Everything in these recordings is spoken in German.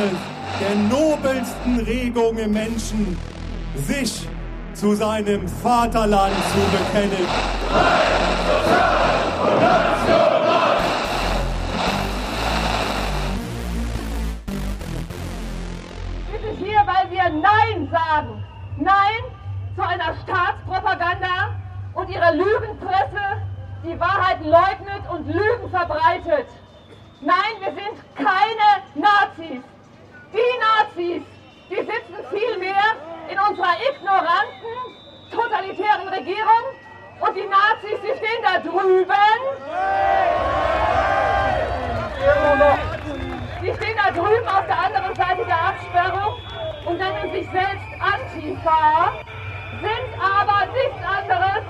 eines der nobelsten Regungen im Menschen, sich zu seinem Vaterland zu bekennen. Wir sind hier, weil wir Nein sagen. Nein zu einer Staatspropaganda und ihrer Lügenpresse, die Wahrheit leugnet und Lügen verbreitet. Nein, wir sind keine Nazis. Die Nazis, die sitzen vielmehr in unserer ignoranten, totalitären Regierung und die Nazis, die stehen da drüben. Die stehen da drüben auf der anderen Seite der Absperrung und nennen sich selbst Antifa, sind aber nichts anderes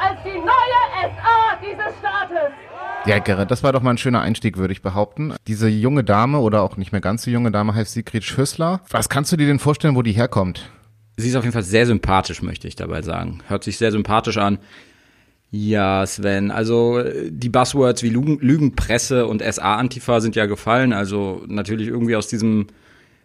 als die neue SA dieses Staates. Ja, Gerrit, das war doch mal ein schöner Einstieg, würde ich behaupten. Diese junge Dame oder auch nicht mehr ganz so junge Dame heißt Sigrid Schüssler. Was kannst du dir denn vorstellen, wo die herkommt? Sie ist auf jeden Fall sehr sympathisch, möchte ich dabei sagen. Hört sich sehr sympathisch an. Ja, Sven, also die Buzzwords wie Lügen, Lügenpresse und SA-Antifa sind ja gefallen. Also natürlich irgendwie aus diesem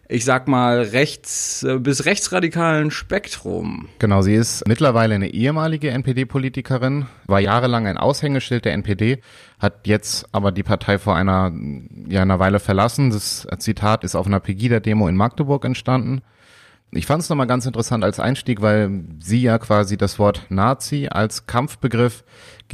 ich sag mal, rechts äh, bis rechtsradikalen Spektrum. Genau, sie ist mittlerweile eine ehemalige NPD-Politikerin, war jahrelang ein Aushängeschild der NPD, hat jetzt aber die Partei vor einer, ja, einer Weile verlassen. Das Zitat ist auf einer Pegida-Demo in Magdeburg entstanden. Ich fand es nochmal ganz interessant als Einstieg, weil sie ja quasi das Wort Nazi als Kampfbegriff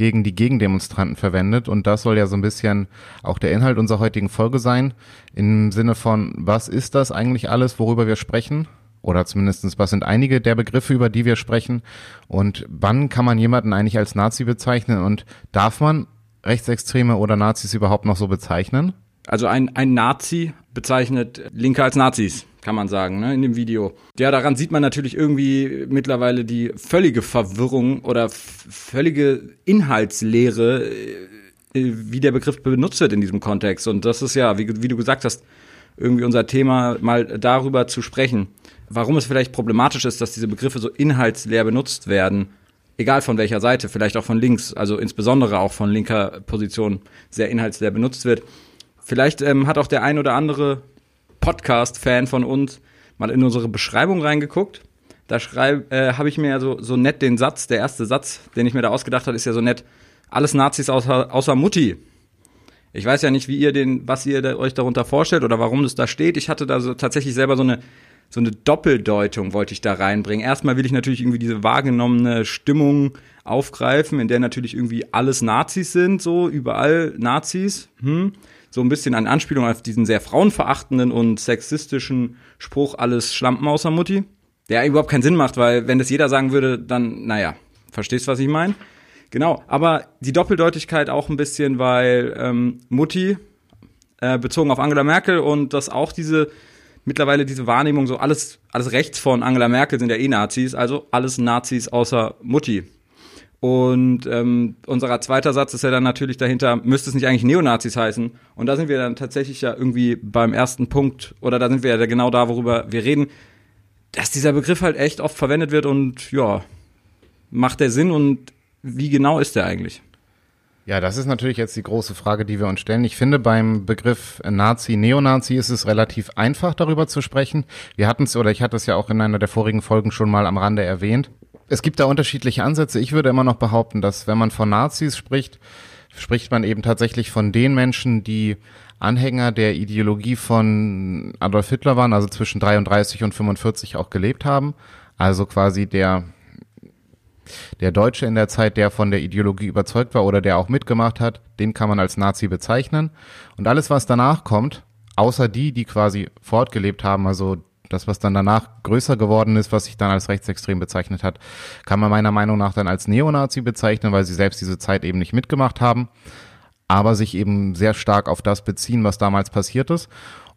gegen die Gegendemonstranten verwendet. Und das soll ja so ein bisschen auch der Inhalt unserer heutigen Folge sein. Im Sinne von, was ist das eigentlich alles, worüber wir sprechen? Oder zumindestens, was sind einige der Begriffe, über die wir sprechen? Und wann kann man jemanden eigentlich als Nazi bezeichnen? Und darf man Rechtsextreme oder Nazis überhaupt noch so bezeichnen? Also ein, ein Nazi bezeichnet Linke als Nazis kann man sagen, ne, in dem Video. Ja, daran sieht man natürlich irgendwie mittlerweile die völlige Verwirrung oder völlige Inhaltslehre, äh, wie der Begriff benutzt wird in diesem Kontext. Und das ist ja, wie, wie du gesagt hast, irgendwie unser Thema, mal darüber zu sprechen, warum es vielleicht problematisch ist, dass diese Begriffe so inhaltsleer benutzt werden, egal von welcher Seite, vielleicht auch von links, also insbesondere auch von linker Position sehr inhaltsleer benutzt wird. Vielleicht ähm, hat auch der ein oder andere Podcast-Fan von uns mal in unsere Beschreibung reingeguckt. Da äh, habe ich mir ja so, so nett den Satz, der erste Satz, den ich mir da ausgedacht habe, ist ja so nett, alles Nazis außer, außer Mutti. Ich weiß ja nicht, wie ihr den, was ihr da, euch darunter vorstellt oder warum das da steht. Ich hatte da so tatsächlich selber so eine, so eine Doppeldeutung wollte ich da reinbringen. Erstmal will ich natürlich irgendwie diese wahrgenommene Stimmung aufgreifen, in der natürlich irgendwie alles Nazis sind, so überall Nazis. Hm so ein bisschen an Anspielung auf diesen sehr frauenverachtenden und sexistischen Spruch, alles Schlampen außer Mutti. Der überhaupt keinen Sinn macht, weil wenn das jeder sagen würde, dann, naja, verstehst, was ich meine? Genau, aber die Doppeldeutigkeit auch ein bisschen, weil ähm, Mutti äh, bezogen auf Angela Merkel und das auch diese mittlerweile diese Wahrnehmung so alles alles rechts von Angela Merkel sind ja eh Nazis, also alles Nazis außer Mutti. Und ähm, unser zweiter Satz ist ja dann natürlich dahinter, müsste es nicht eigentlich Neonazis heißen? Und da sind wir dann tatsächlich ja irgendwie beim ersten Punkt, oder da sind wir ja genau da, worüber wir reden, dass dieser Begriff halt echt oft verwendet wird und ja, macht der Sinn und wie genau ist der eigentlich? Ja, das ist natürlich jetzt die große Frage, die wir uns stellen. Ich finde, beim Begriff Nazi, Neonazi ist es relativ einfach, darüber zu sprechen. Wir hatten es, oder ich hatte es ja auch in einer der vorigen Folgen schon mal am Rande erwähnt. Es gibt da unterschiedliche Ansätze. Ich würde immer noch behaupten, dass wenn man von Nazis spricht, spricht man eben tatsächlich von den Menschen, die Anhänger der Ideologie von Adolf Hitler waren, also zwischen 33 und 45 auch gelebt haben. Also quasi der, der Deutsche in der Zeit, der von der Ideologie überzeugt war oder der auch mitgemacht hat, den kann man als Nazi bezeichnen. Und alles, was danach kommt, außer die, die quasi fortgelebt haben, also das, was dann danach größer geworden ist, was sich dann als rechtsextrem bezeichnet hat, kann man meiner Meinung nach dann als Neonazi bezeichnen, weil sie selbst diese Zeit eben nicht mitgemacht haben, aber sich eben sehr stark auf das beziehen, was damals passiert ist.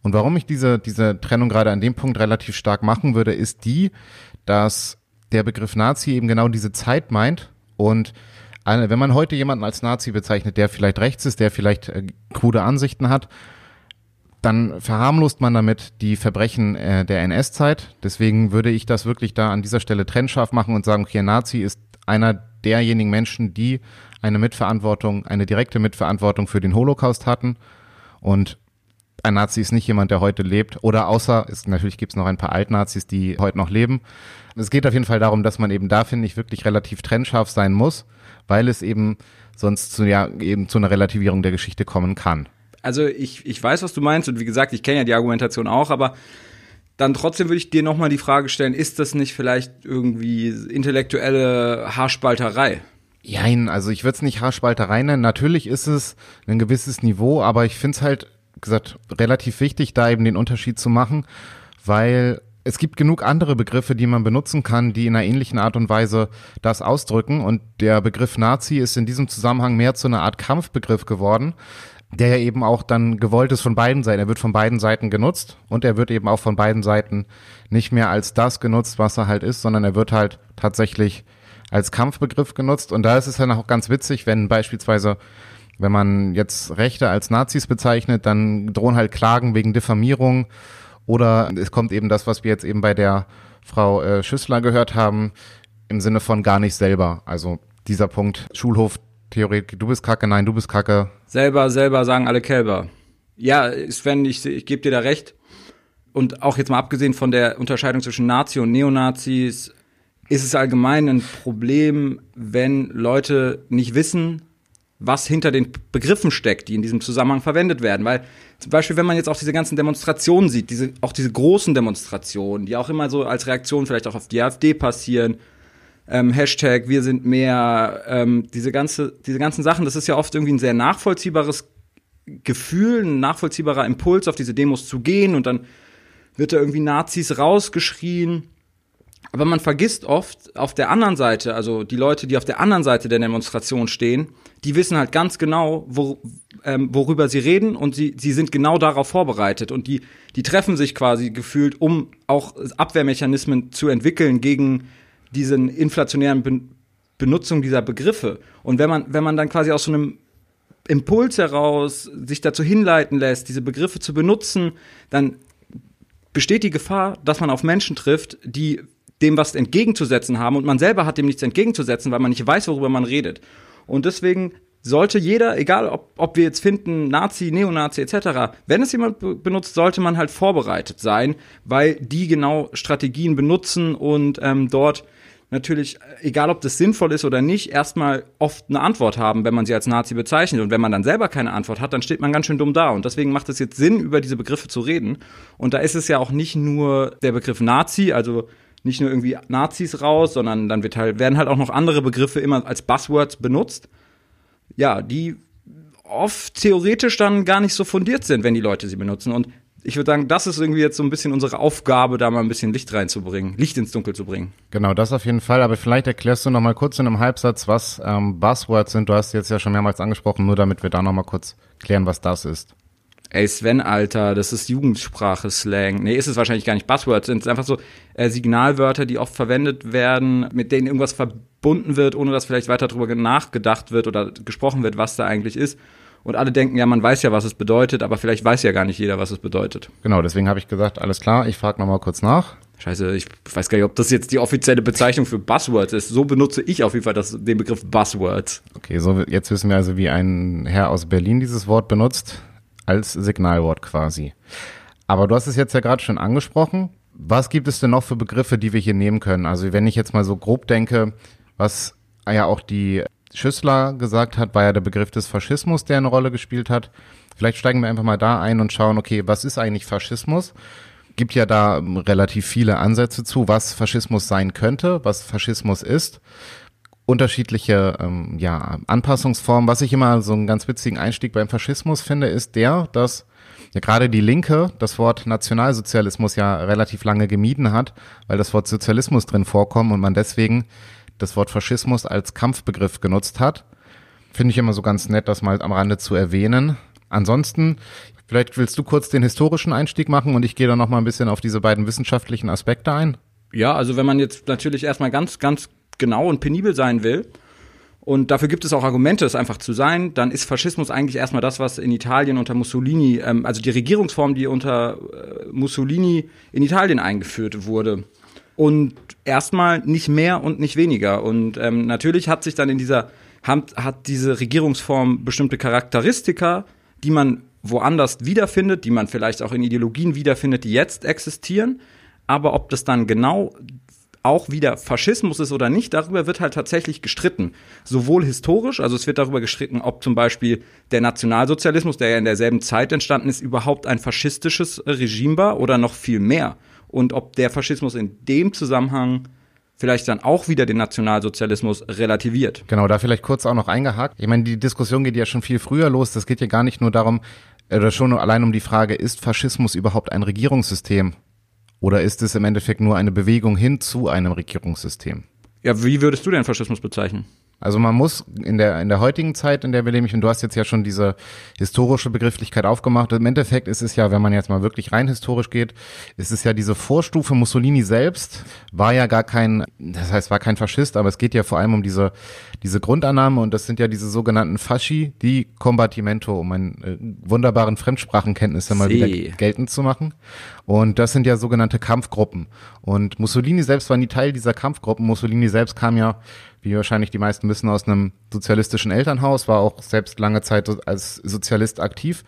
Und warum ich diese, diese Trennung gerade an dem Punkt relativ stark machen würde, ist die, dass der Begriff Nazi eben genau diese Zeit meint und wenn man heute jemanden als Nazi bezeichnet, der vielleicht rechts ist, der vielleicht äh, krude Ansichten hat, dann verharmlost man damit die Verbrechen äh, der NS-Zeit. Deswegen würde ich das wirklich da an dieser Stelle trennscharf machen und sagen, okay, Nazi ist einer derjenigen Menschen, die eine Mitverantwortung, eine direkte Mitverantwortung für den Holocaust hatten. Und ein Nazi ist nicht jemand, der heute lebt. Oder außer, es, natürlich gibt es noch ein paar Altnazis, die heute noch leben. Es geht auf jeden Fall darum, dass man eben da, finde ich, wirklich relativ trennscharf sein muss, weil es eben sonst zu, ja, eben zu einer Relativierung der Geschichte kommen kann. Also ich, ich weiß, was du meinst und wie gesagt, ich kenne ja die Argumentation auch, aber dann trotzdem würde ich dir nochmal die Frage stellen, ist das nicht vielleicht irgendwie intellektuelle Haarspalterei? Jein, also ich würde es nicht Haarspalterei nennen. Natürlich ist es ein gewisses Niveau, aber ich finde es halt, gesagt, relativ wichtig, da eben den Unterschied zu machen, weil es gibt genug andere Begriffe, die man benutzen kann, die in einer ähnlichen Art und Weise das ausdrücken. Und der Begriff Nazi ist in diesem Zusammenhang mehr zu einer Art Kampfbegriff geworden, der ja eben auch dann gewollt ist von beiden Seiten. Er wird von beiden Seiten genutzt und er wird eben auch von beiden Seiten nicht mehr als das genutzt, was er halt ist, sondern er wird halt tatsächlich als Kampfbegriff genutzt. Und da ist es dann auch ganz witzig, wenn beispielsweise, wenn man jetzt Rechte als Nazis bezeichnet, dann drohen halt Klagen wegen Diffamierung oder es kommt eben das, was wir jetzt eben bei der Frau äh, Schüssler gehört haben, im Sinne von gar nicht selber. Also dieser Punkt, Schulhof, Theoretik, du bist kacke, nein, du bist kacke. Selber, selber sagen alle Kälber. Ja, Sven, ich, ich gebe dir da recht. Und auch jetzt mal abgesehen von der Unterscheidung zwischen Nazi und Neonazis, ist es allgemein ein Problem, wenn Leute nicht wissen, was hinter den Begriffen steckt, die in diesem Zusammenhang verwendet werden. Weil zum Beispiel, wenn man jetzt auch diese ganzen Demonstrationen sieht, diese, auch diese großen Demonstrationen, die auch immer so als Reaktion vielleicht auch auf die AfD passieren, ähm, Hashtag wir sind mehr, ähm, diese, ganze, diese ganzen Sachen, das ist ja oft irgendwie ein sehr nachvollziehbares Gefühl, ein nachvollziehbarer Impuls, auf diese Demos zu gehen und dann wird da irgendwie Nazis rausgeschrien. Aber man vergisst oft auf der anderen Seite, also die Leute, die auf der anderen Seite der Demonstration stehen, die wissen halt ganz genau, wo, ähm, worüber sie reden und sie, sie sind genau darauf vorbereitet und die, die treffen sich quasi gefühlt, um auch Abwehrmechanismen zu entwickeln gegen diesen inflationären ben Benutzung dieser Begriffe. Und wenn man, wenn man dann quasi aus so einem Impuls heraus sich dazu hinleiten lässt, diese Begriffe zu benutzen, dann besteht die Gefahr, dass man auf Menschen trifft, die dem was entgegenzusetzen haben und man selber hat dem nichts entgegenzusetzen, weil man nicht weiß, worüber man redet. Und deswegen sollte jeder, egal ob, ob wir jetzt finden, Nazi, Neonazi etc., wenn es jemand benutzt, sollte man halt vorbereitet sein, weil die genau Strategien benutzen und ähm, dort natürlich, egal ob das sinnvoll ist oder nicht, erstmal oft eine Antwort haben, wenn man sie als Nazi bezeichnet. Und wenn man dann selber keine Antwort hat, dann steht man ganz schön dumm da. Und deswegen macht es jetzt Sinn, über diese Begriffe zu reden. Und da ist es ja auch nicht nur der Begriff Nazi, also nicht nur irgendwie Nazis raus, sondern dann wird halt, werden halt auch noch andere Begriffe immer als Buzzwords benutzt. Ja, die oft theoretisch dann gar nicht so fundiert sind, wenn die Leute sie benutzen. Und ich würde sagen, das ist irgendwie jetzt so ein bisschen unsere Aufgabe, da mal ein bisschen Licht reinzubringen, Licht ins Dunkel zu bringen. Genau, das auf jeden Fall. Aber vielleicht erklärst du noch mal kurz in einem Halbsatz, was ähm, Buzzwords sind. Du hast jetzt ja schon mehrmals angesprochen, nur damit wir da noch mal kurz klären, was das ist. Ey, Sven, Alter, das ist Jugendsprache, Slang. Nee, ist es wahrscheinlich gar nicht. Buzzwords sind einfach so äh, Signalwörter, die oft verwendet werden, mit denen irgendwas verbunden wird, ohne dass vielleicht weiter darüber nachgedacht wird oder gesprochen wird, was da eigentlich ist. Und alle denken, ja, man weiß ja, was es bedeutet, aber vielleicht weiß ja gar nicht jeder, was es bedeutet. Genau, deswegen habe ich gesagt, alles klar, ich frage nochmal kurz nach. Scheiße, ich weiß gar nicht, ob das jetzt die offizielle Bezeichnung für Buzzwords ist. So benutze ich auf jeden Fall das, den Begriff Buzzwords. Okay, so jetzt wissen wir also, wie ein Herr aus Berlin dieses Wort benutzt als Signalwort quasi. Aber du hast es jetzt ja gerade schon angesprochen. Was gibt es denn noch für Begriffe, die wir hier nehmen können? Also wenn ich jetzt mal so grob denke, was ja auch die Schüssler gesagt hat, war ja der Begriff des Faschismus, der eine Rolle gespielt hat. Vielleicht steigen wir einfach mal da ein und schauen, okay, was ist eigentlich Faschismus? Gibt ja da relativ viele Ansätze zu, was Faschismus sein könnte, was Faschismus ist unterschiedliche ähm, ja, Anpassungsformen. Was ich immer so einen ganz witzigen Einstieg beim Faschismus finde, ist der, dass ja gerade die Linke das Wort Nationalsozialismus ja relativ lange gemieden hat, weil das Wort Sozialismus drin vorkommt und man deswegen das Wort Faschismus als Kampfbegriff genutzt hat. Finde ich immer so ganz nett, das mal am Rande zu erwähnen. Ansonsten, vielleicht willst du kurz den historischen Einstieg machen und ich gehe dann noch mal ein bisschen auf diese beiden wissenschaftlichen Aspekte ein. Ja, also wenn man jetzt natürlich erstmal ganz, ganz genau und penibel sein will, und dafür gibt es auch Argumente, es einfach zu sein, dann ist Faschismus eigentlich erstmal das, was in Italien unter Mussolini, ähm, also die Regierungsform, die unter äh, Mussolini in Italien eingeführt wurde. Und erstmal nicht mehr und nicht weniger. Und ähm, natürlich hat sich dann in dieser, hat, hat diese Regierungsform bestimmte Charakteristika, die man woanders wiederfindet, die man vielleicht auch in Ideologien wiederfindet, die jetzt existieren. Aber ob das dann genau auch wieder Faschismus ist oder nicht, darüber wird halt tatsächlich gestritten. Sowohl historisch, also es wird darüber gestritten, ob zum Beispiel der Nationalsozialismus, der ja in derselben Zeit entstanden ist, überhaupt ein faschistisches Regime war oder noch viel mehr. Und ob der Faschismus in dem Zusammenhang vielleicht dann auch wieder den Nationalsozialismus relativiert. Genau, da vielleicht kurz auch noch eingehakt. Ich meine, die Diskussion geht ja schon viel früher los. Das geht ja gar nicht nur darum, oder schon allein um die Frage, ist Faschismus überhaupt ein Regierungssystem? Oder ist es im Endeffekt nur eine Bewegung hin zu einem Regierungssystem? Ja, wie würdest du den Faschismus bezeichnen? Also man muss in der, in der heutigen Zeit, in der wir leben, und du hast jetzt ja schon diese historische Begrifflichkeit aufgemacht, im Endeffekt ist es ja, wenn man jetzt mal wirklich rein historisch geht, ist es ja diese Vorstufe, Mussolini selbst war ja gar kein, das heißt, war kein Faschist, aber es geht ja vor allem um diese, diese Grundannahme und das sind ja diese sogenannten Fasci, die Combattimento, um einen äh, wunderbaren Fremdsprachenkenntnisse mal wieder geltend zu machen. Und das sind ja sogenannte Kampfgruppen. Und Mussolini selbst war nie Teil dieser Kampfgruppen. Mussolini selbst kam ja wie wahrscheinlich die meisten wissen, aus einem sozialistischen Elternhaus, war auch selbst lange Zeit als Sozialist aktiv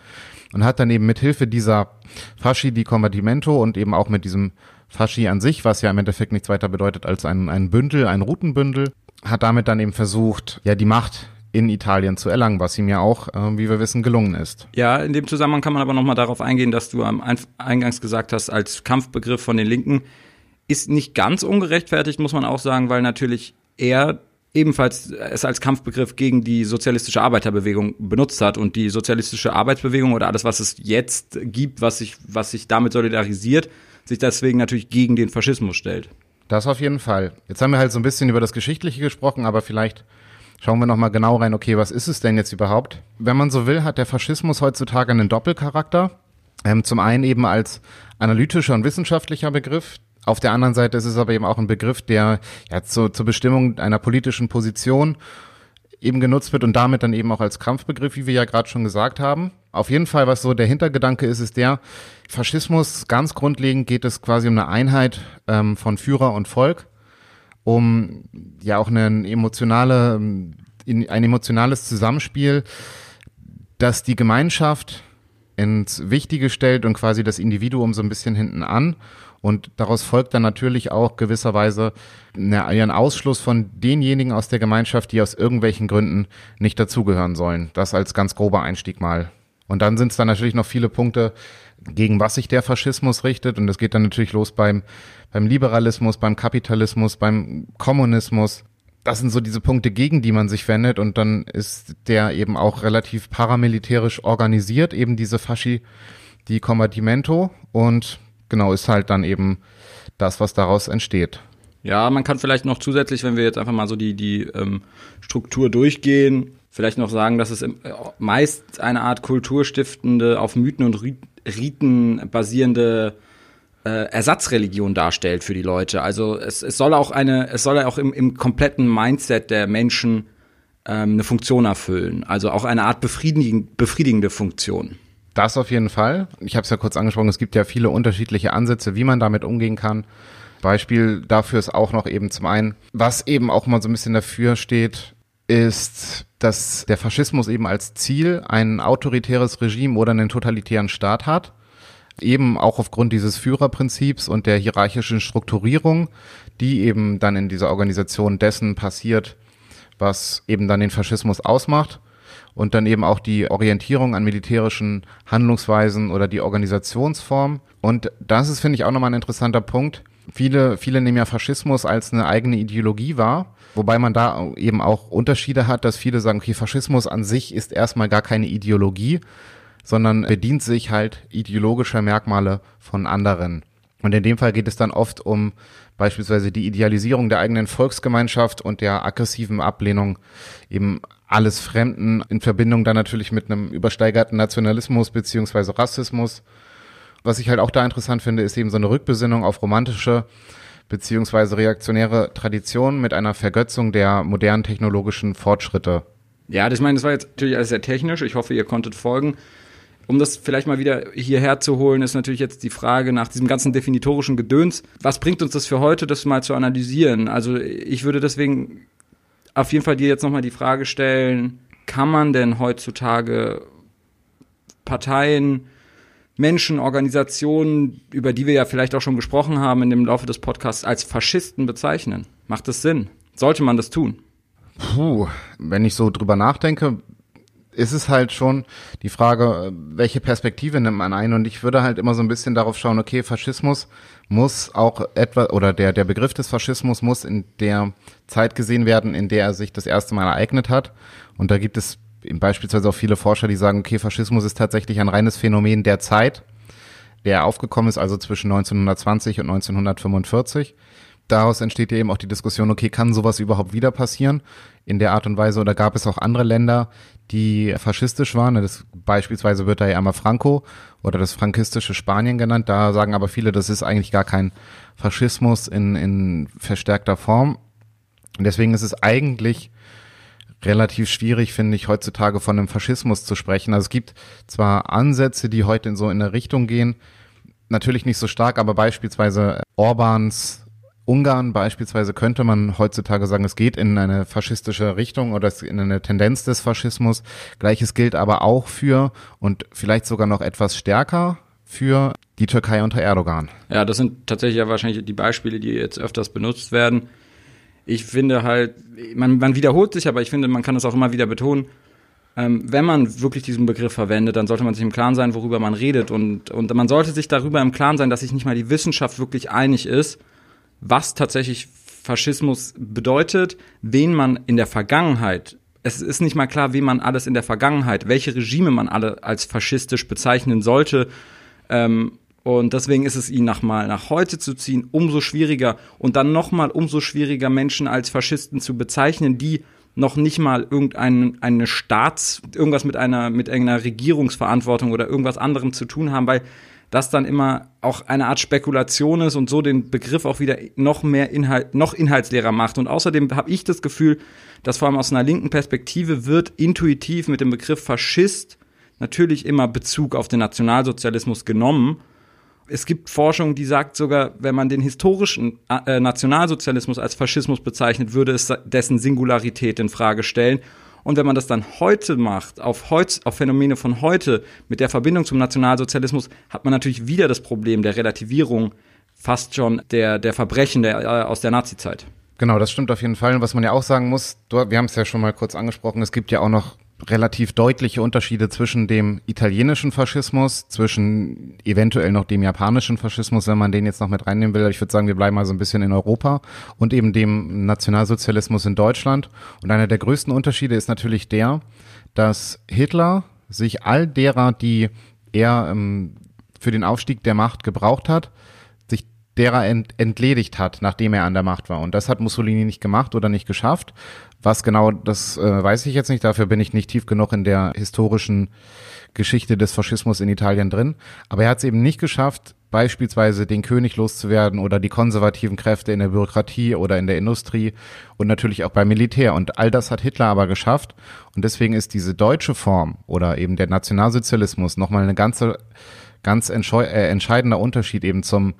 und hat dann eben mit Hilfe dieser Fasci di Combattimento und eben auch mit diesem Fasci an sich, was ja im Endeffekt nichts weiter bedeutet als ein, ein Bündel, ein Routenbündel, hat damit dann eben versucht, ja, die Macht in Italien zu erlangen, was ihm ja auch, äh, wie wir wissen, gelungen ist. Ja, in dem Zusammenhang kann man aber nochmal darauf eingehen, dass du am Eingangs gesagt hast, als Kampfbegriff von den Linken ist nicht ganz ungerechtfertigt, muss man auch sagen, weil natürlich er ebenfalls es als Kampfbegriff gegen die sozialistische Arbeiterbewegung benutzt hat und die sozialistische Arbeitsbewegung oder alles, was es jetzt gibt, was sich, was sich damit solidarisiert, sich deswegen natürlich gegen den Faschismus stellt. Das auf jeden Fall. Jetzt haben wir halt so ein bisschen über das Geschichtliche gesprochen, aber vielleicht schauen wir nochmal genau rein, okay, was ist es denn jetzt überhaupt? Wenn man so will, hat der Faschismus heutzutage einen Doppelcharakter. Ähm, zum einen eben als analytischer und wissenschaftlicher Begriff, auf der anderen Seite ist es aber eben auch ein Begriff, der ja zu, zur Bestimmung einer politischen Position eben genutzt wird und damit dann eben auch als Kampfbegriff, wie wir ja gerade schon gesagt haben. Auf jeden Fall, was so der Hintergedanke ist, ist der, Faschismus, ganz grundlegend geht es quasi um eine Einheit ähm, von Führer und Volk, um ja auch eine emotionale, ein emotionales Zusammenspiel, das die Gemeinschaft ins Wichtige stellt und quasi das Individuum so ein bisschen hinten an und daraus folgt dann natürlich auch gewisserweise ein Ausschluss von denjenigen aus der Gemeinschaft, die aus irgendwelchen Gründen nicht dazugehören sollen. Das als ganz grober Einstieg mal. Und dann sind es dann natürlich noch viele Punkte, gegen was sich der Faschismus richtet. Und es geht dann natürlich los beim, beim Liberalismus, beim Kapitalismus, beim Kommunismus. Das sind so diese Punkte, gegen die man sich wendet. Und dann ist der eben auch relativ paramilitärisch organisiert, eben diese Fasci, die Combattimento. Und genau, ist halt dann eben das, was daraus entsteht. Ja, man kann vielleicht noch zusätzlich, wenn wir jetzt einfach mal so die, die ähm, Struktur durchgehen, vielleicht noch sagen, dass es im, äh, meist eine Art kulturstiftende, auf Mythen und Riten basierende äh, Ersatzreligion darstellt für die Leute. Also es, es soll auch eine, es soll auch im, im kompletten Mindset der Menschen ähm, eine Funktion erfüllen. Also auch eine Art befriedigen, befriedigende Funktion. Das auf jeden Fall. Ich habe es ja kurz angesprochen, es gibt ja viele unterschiedliche Ansätze, wie man damit umgehen kann. Beispiel dafür ist auch noch eben zum einen, was eben auch mal so ein bisschen dafür steht, ist, dass der Faschismus eben als Ziel ein autoritäres Regime oder einen totalitären Staat hat. Eben auch aufgrund dieses Führerprinzips und der hierarchischen Strukturierung, die eben dann in dieser Organisation dessen passiert, was eben dann den Faschismus ausmacht und dann eben auch die Orientierung an militärischen Handlungsweisen oder die Organisationsform. Und das ist, finde ich, auch nochmal ein interessanter Punkt. Viele, viele nehmen ja Faschismus als eine eigene Ideologie wahr, wobei man da eben auch Unterschiede hat, dass viele sagen, okay, Faschismus an sich ist erstmal gar keine Ideologie, sondern bedient sich halt ideologischer Merkmale von anderen. Und in dem Fall geht es dann oft um beispielsweise die Idealisierung der eigenen Volksgemeinschaft und der aggressiven Ablehnung eben alles Fremden in Verbindung dann natürlich mit einem übersteigerten Nationalismus beziehungsweise Rassismus. Was ich halt auch da interessant finde, ist eben so eine Rückbesinnung auf romantische beziehungsweise reaktionäre Traditionen mit einer Vergötzung der modernen technologischen Fortschritte. Ja, das, ich meine, das war jetzt natürlich alles sehr technisch. Ich hoffe, ihr konntet folgen. Um das vielleicht mal wieder hierher zu holen, ist natürlich jetzt die Frage nach diesem ganzen definitorischen Gedöns. Was bringt uns das für heute, das mal zu analysieren? Also ich würde deswegen auf jeden Fall dir jetzt nochmal die Frage stellen, kann man denn heutzutage Parteien, Menschen, Organisationen, über die wir ja vielleicht auch schon gesprochen haben in dem Laufe des Podcasts, als Faschisten bezeichnen? Macht das Sinn? Sollte man das tun? Puh, wenn ich so drüber nachdenke, ist es halt schon die Frage, welche Perspektive nimmt man ein? Und ich würde halt immer so ein bisschen darauf schauen, okay, Faschismus muss auch etwa, oder der, der Begriff des Faschismus muss in der Zeit gesehen werden, in der er sich das erste Mal ereignet hat. Und da gibt es beispielsweise auch viele Forscher, die sagen, okay, Faschismus ist tatsächlich ein reines Phänomen der Zeit, der aufgekommen ist, also zwischen 1920 und 1945 daraus entsteht ja eben auch die Diskussion, okay, kann sowas überhaupt wieder passieren in der Art und Weise oder gab es auch andere Länder, die faschistisch waren? Das, beispielsweise wird da ja einmal Franco oder das frankistische Spanien genannt. Da sagen aber viele, das ist eigentlich gar kein Faschismus in, in verstärkter Form. Und deswegen ist es eigentlich relativ schwierig, finde ich, heutzutage von einem Faschismus zu sprechen. Also es gibt zwar Ansätze, die heute in so in eine Richtung gehen, natürlich nicht so stark, aber beispielsweise Orbans Ungarn beispielsweise könnte man heutzutage sagen, es geht in eine faschistische Richtung oder in eine Tendenz des Faschismus. Gleiches gilt aber auch für und vielleicht sogar noch etwas stärker für die Türkei unter Erdogan. Ja, das sind tatsächlich ja wahrscheinlich die Beispiele, die jetzt öfters benutzt werden. Ich finde halt, man, man wiederholt sich, aber ich finde, man kann es auch immer wieder betonen. Ähm, wenn man wirklich diesen Begriff verwendet, dann sollte man sich im Klaren sein, worüber man redet. Und, und man sollte sich darüber im Klaren sein, dass sich nicht mal die Wissenschaft wirklich einig ist was tatsächlich Faschismus bedeutet, wen man in der Vergangenheit es ist nicht mal klar, wie man alles in der Vergangenheit, welche Regime man alle als faschistisch bezeichnen sollte. Ähm, und deswegen ist es ihn nochmal nach heute zu ziehen, umso schwieriger und dann nochmal umso schwieriger, Menschen als Faschisten zu bezeichnen, die noch nicht mal irgendeine eine Staats, irgendwas mit einer, mit einer Regierungsverantwortung oder irgendwas anderem zu tun haben, weil das dann immer auch eine Art Spekulation ist und so den Begriff auch wieder noch mehr Inhalt, noch inhaltsleerer macht. Und außerdem habe ich das Gefühl, dass vor allem aus einer linken Perspektive wird intuitiv mit dem Begriff Faschist natürlich immer Bezug auf den Nationalsozialismus genommen. Es gibt Forschung, die sagt sogar, wenn man den historischen äh, Nationalsozialismus als Faschismus bezeichnet, würde es dessen Singularität in Frage stellen. Und wenn man das dann heute macht, auf, heut, auf Phänomene von heute, mit der Verbindung zum Nationalsozialismus, hat man natürlich wieder das Problem der Relativierung fast schon der, der Verbrechen der, äh, aus der Nazizeit. Genau, das stimmt auf jeden Fall. Und was man ja auch sagen muss, wir haben es ja schon mal kurz angesprochen, es gibt ja auch noch relativ deutliche Unterschiede zwischen dem italienischen Faschismus, zwischen eventuell noch dem japanischen Faschismus, wenn man den jetzt noch mit reinnehmen will. Ich würde sagen, wir bleiben mal so ein bisschen in Europa und eben dem Nationalsozialismus in Deutschland. Und einer der größten Unterschiede ist natürlich der, dass Hitler sich all derer, die er ähm, für den Aufstieg der Macht gebraucht hat, derer ent entledigt hat, nachdem er an der Macht war. Und das hat Mussolini nicht gemacht oder nicht geschafft. Was genau, das äh, weiß ich jetzt nicht. Dafür bin ich nicht tief genug in der historischen Geschichte des Faschismus in Italien drin. Aber er hat es eben nicht geschafft, beispielsweise den König loszuwerden oder die konservativen Kräfte in der Bürokratie oder in der Industrie und natürlich auch beim Militär. Und all das hat Hitler aber geschafft. Und deswegen ist diese deutsche Form oder eben der Nationalsozialismus nochmal eine ganze, ganz äh, entscheidender Unterschied eben zum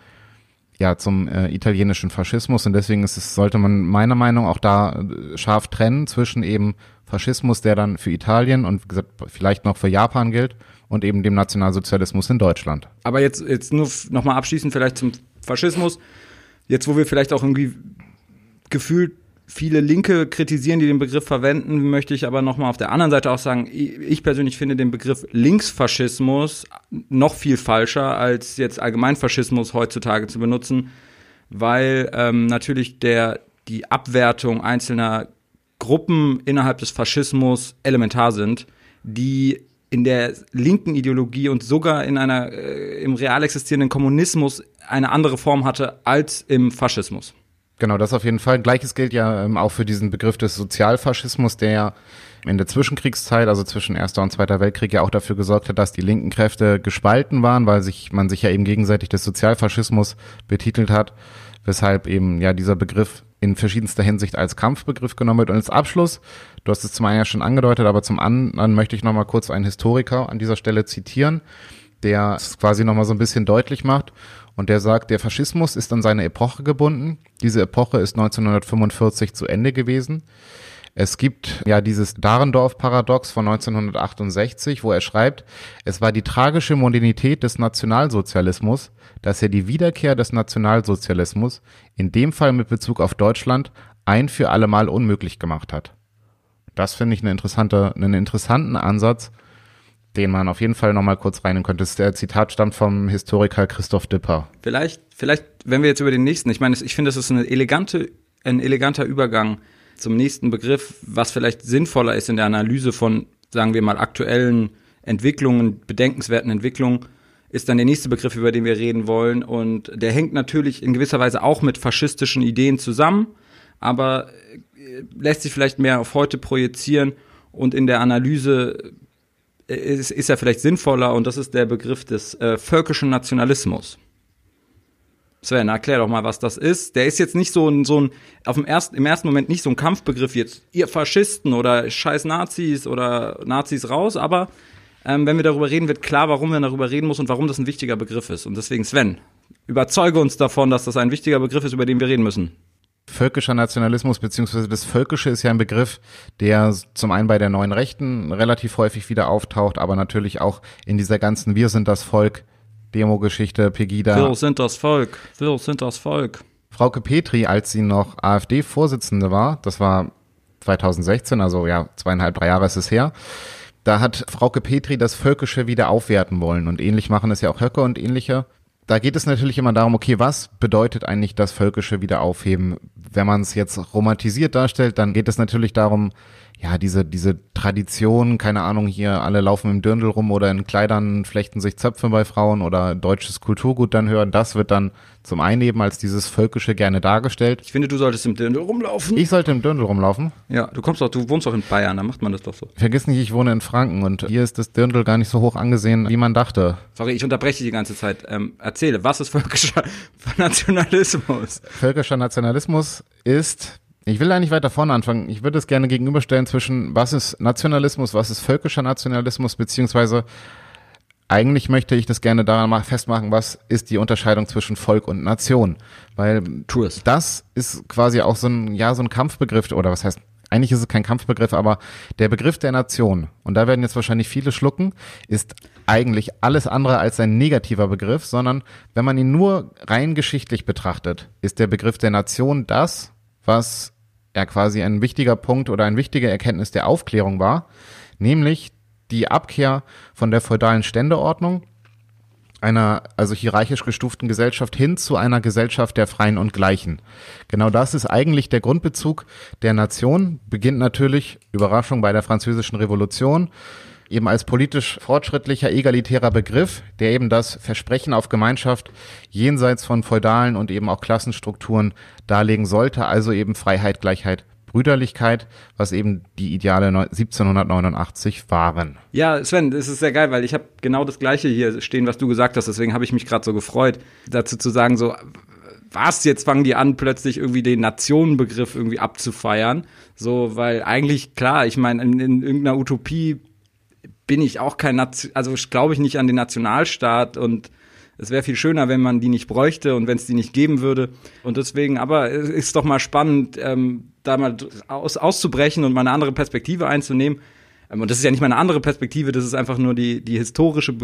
ja zum äh, italienischen Faschismus und deswegen ist es, sollte man meiner Meinung nach auch da äh, scharf trennen zwischen eben Faschismus, der dann für Italien und wie gesagt, vielleicht noch für Japan gilt und eben dem Nationalsozialismus in Deutschland. Aber jetzt, jetzt nur nochmal abschließend vielleicht zum Faschismus. Jetzt, wo wir vielleicht auch irgendwie gefühlt viele Linke kritisieren, die den Begriff verwenden, möchte ich aber nochmal auf der anderen Seite auch sagen, ich persönlich finde den Begriff Linksfaschismus noch viel falscher, als jetzt Allgemeinfaschismus heutzutage zu benutzen, weil ähm, natürlich der, die Abwertung einzelner Gruppen innerhalb des Faschismus elementar sind, die in der linken Ideologie und sogar in einer äh, im real existierenden Kommunismus eine andere Form hatte als im Faschismus. Genau, das auf jeden Fall. Gleiches gilt ja ähm, auch für diesen Begriff des Sozialfaschismus, der ja in der Zwischenkriegszeit, also zwischen Erster und Zweiter Weltkrieg, ja auch dafür gesorgt hat, dass die linken Kräfte gespalten waren, weil sich man sich ja eben gegenseitig des Sozialfaschismus betitelt hat, weshalb eben ja dieser Begriff in verschiedenster Hinsicht als Kampfbegriff genommen wird. Und als Abschluss, du hast es zum einen ja schon angedeutet, aber zum anderen möchte ich nochmal kurz einen Historiker an dieser Stelle zitieren, der es quasi nochmal so ein bisschen deutlich macht und der sagt, der Faschismus ist an seine Epoche gebunden. Diese Epoche ist 1945 zu Ende gewesen. Es gibt ja dieses Dahrendorf-Paradox von 1968, wo er schreibt, es war die tragische Modernität des Nationalsozialismus, dass er die Wiederkehr des Nationalsozialismus, in dem Fall mit Bezug auf Deutschland, ein für allemal unmöglich gemacht hat. Das finde ich eine interessante, einen interessanten Ansatz, den man auf jeden Fall nochmal kurz reinnehmen könnte. Der Zitat stammt vom Historiker Christoph Dipper. Vielleicht, vielleicht, wenn wir jetzt über den nächsten, ich meine, ich finde, das ist eine elegante, ein eleganter Übergang zum nächsten Begriff, was vielleicht sinnvoller ist in der Analyse von, sagen wir mal, aktuellen Entwicklungen, bedenkenswerten Entwicklungen, ist dann der nächste Begriff, über den wir reden wollen. Und der hängt natürlich in gewisser Weise auch mit faschistischen Ideen zusammen, aber äh, lässt sich vielleicht mehr auf heute projizieren und in der Analyse ist, ist er vielleicht sinnvoller und das ist der Begriff des äh, völkischen Nationalismus. Sven, erklär doch mal, was das ist. Der ist jetzt nicht so ein, so ein, auf dem ersten, im ersten Moment nicht so ein Kampfbegriff jetzt, ihr Faschisten oder scheiß Nazis oder Nazis raus, aber ähm, wenn wir darüber reden, wird klar, warum wir darüber reden muss und warum das ein wichtiger Begriff ist. Und deswegen, Sven, überzeuge uns davon, dass das ein wichtiger Begriff ist, über den wir reden müssen. Völkischer Nationalismus beziehungsweise das Völkische ist ja ein Begriff, der zum einen bei der neuen Rechten relativ häufig wieder auftaucht, aber natürlich auch in dieser ganzen Wir sind das Volk Demo-Geschichte, Pegida. Wir sind das Volk, wir sind das Volk. Frauke Petri, als sie noch AfD-Vorsitzende war, das war 2016, also ja, zweieinhalb, drei Jahre ist es her, da hat Frauke Petri das Völkische wieder aufwerten wollen und ähnlich machen es ja auch Höcke und ähnliche. Da geht es natürlich immer darum, okay, was bedeutet eigentlich das Völkische wieder aufheben? Wenn man es jetzt romantisiert darstellt, dann geht es natürlich darum, ja, diese, diese Tradition, keine Ahnung, hier alle laufen im Dirndl rum oder in Kleidern flechten sich Zöpfe bei Frauen oder deutsches Kulturgut dann hören, das wird dann zum einen eben als dieses Völkische gerne dargestellt. Ich finde, du solltest im Dirndl rumlaufen. Ich sollte im Dirndl rumlaufen. Ja, du kommst doch, du wohnst doch in Bayern, da macht man das doch so. Vergiss nicht, ich wohne in Franken und hier ist das Dirndl gar nicht so hoch angesehen, wie man dachte. Sorry, ich unterbreche die ganze Zeit. Ähm, erzähle, was ist völkischer Nationalismus? Völkischer Nationalismus ist ich will da nicht weiter vorne anfangen. Ich würde es gerne gegenüberstellen zwischen, was ist Nationalismus, was ist völkischer Nationalismus, beziehungsweise eigentlich möchte ich das gerne daran festmachen, was ist die Unterscheidung zwischen Volk und Nation. Weil das ist quasi auch so ein, ja, so ein Kampfbegriff, oder was heißt, eigentlich ist es kein Kampfbegriff, aber der Begriff der Nation, und da werden jetzt wahrscheinlich viele schlucken, ist eigentlich alles andere als ein negativer Begriff, sondern wenn man ihn nur rein geschichtlich betrachtet, ist der Begriff der Nation das, was ja quasi ein wichtiger Punkt oder ein wichtiger Erkenntnis der Aufklärung war, nämlich die Abkehr von der feudalen Ständeordnung einer also hierarchisch gestuften Gesellschaft hin zu einer Gesellschaft der Freien und Gleichen. Genau das ist eigentlich der Grundbezug der Nation, beginnt natürlich, Überraschung, bei der Französischen Revolution, eben als politisch fortschrittlicher, egalitärer Begriff, der eben das Versprechen auf Gemeinschaft jenseits von feudalen und eben auch Klassenstrukturen darlegen sollte, also eben Freiheit, Gleichheit, Brüderlichkeit, was eben die Ideale 1789 waren. Ja, Sven, das ist sehr geil, weil ich habe genau das Gleiche hier stehen, was du gesagt hast. Deswegen habe ich mich gerade so gefreut, dazu zu sagen, so was, jetzt fangen die an, plötzlich irgendwie den Nationenbegriff irgendwie abzufeiern. So, weil eigentlich, klar, ich meine, in, in irgendeiner Utopie bin ich auch kein, Nation, also glaube ich nicht an den Nationalstaat und es wäre viel schöner, wenn man die nicht bräuchte und wenn es die nicht geben würde. Und deswegen, aber es ist doch mal spannend, ähm, da mal aus, auszubrechen und mal eine andere Perspektive einzunehmen. Ähm, und das ist ja nicht mal eine andere Perspektive, das ist einfach nur die, die, historische,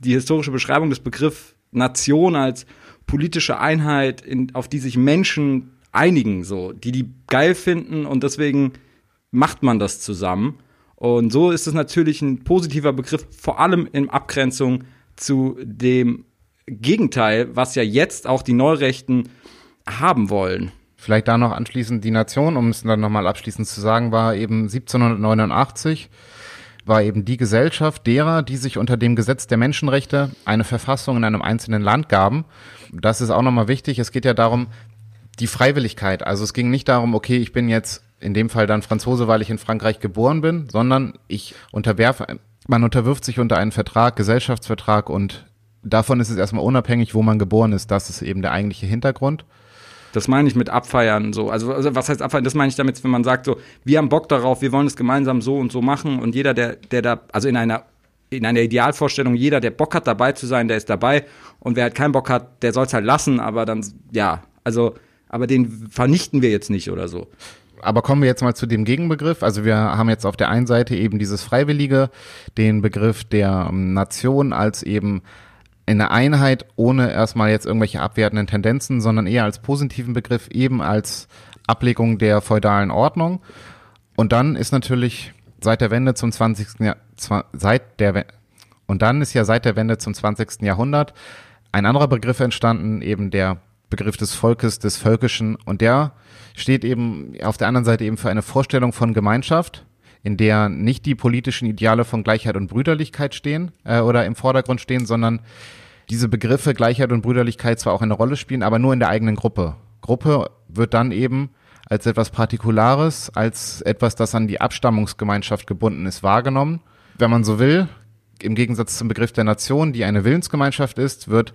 die historische Beschreibung des Begriffs Nation als politische Einheit, in, auf die sich Menschen einigen, so, die die geil finden und deswegen macht man das zusammen. Und so ist es natürlich ein positiver Begriff, vor allem in Abgrenzung zu dem Gegenteil, was ja jetzt auch die Neurechten haben wollen. Vielleicht da noch anschließend die Nation, um es dann nochmal abschließend zu sagen, war eben 1789 war eben die Gesellschaft derer, die sich unter dem Gesetz der Menschenrechte eine Verfassung in einem einzelnen Land gaben. Das ist auch nochmal wichtig. Es geht ja darum, die Freiwilligkeit. Also es ging nicht darum, okay, ich bin jetzt in dem Fall dann Franzose, weil ich in Frankreich geboren bin, sondern ich unterwerfe, man unterwirft sich unter einen Vertrag, Gesellschaftsvertrag und davon ist es erstmal unabhängig, wo man geboren ist. Das ist eben der eigentliche Hintergrund. Das meine ich mit abfeiern so. Also, also was heißt abfeiern? Das meine ich damit, wenn man sagt so, wir haben Bock darauf, wir wollen es gemeinsam so und so machen und jeder, der, der da, also in einer in einer Idealvorstellung, jeder, der Bock hat, dabei zu sein, der ist dabei. Und wer halt keinen Bock hat, der soll es halt lassen, aber dann, ja, also, aber den vernichten wir jetzt nicht oder so. Aber kommen wir jetzt mal zu dem Gegenbegriff. Also wir haben jetzt auf der einen Seite eben dieses Freiwillige, den Begriff der ähm, Nation als eben eine Einheit ohne erstmal jetzt irgendwelche abwertenden Tendenzen, sondern eher als positiven Begriff, eben als Ablegung der feudalen Ordnung. Und dann ist natürlich seit der Wende zum 20. Jahr, seit der, und dann ist ja seit der Wende zum 20. Jahrhundert ein anderer Begriff entstanden, eben der Begriff des Volkes, des Völkischen. Und der steht eben auf der anderen Seite eben für eine Vorstellung von Gemeinschaft, in der nicht die politischen Ideale von Gleichheit und Brüderlichkeit stehen äh, oder im Vordergrund stehen, sondern diese Begriffe Gleichheit und Brüderlichkeit zwar auch eine Rolle spielen, aber nur in der eigenen Gruppe. Gruppe wird dann eben als etwas Partikulares, als etwas, das an die Abstammungsgemeinschaft gebunden ist, wahrgenommen. Wenn man so will, im Gegensatz zum Begriff der Nation, die eine Willensgemeinschaft ist, wird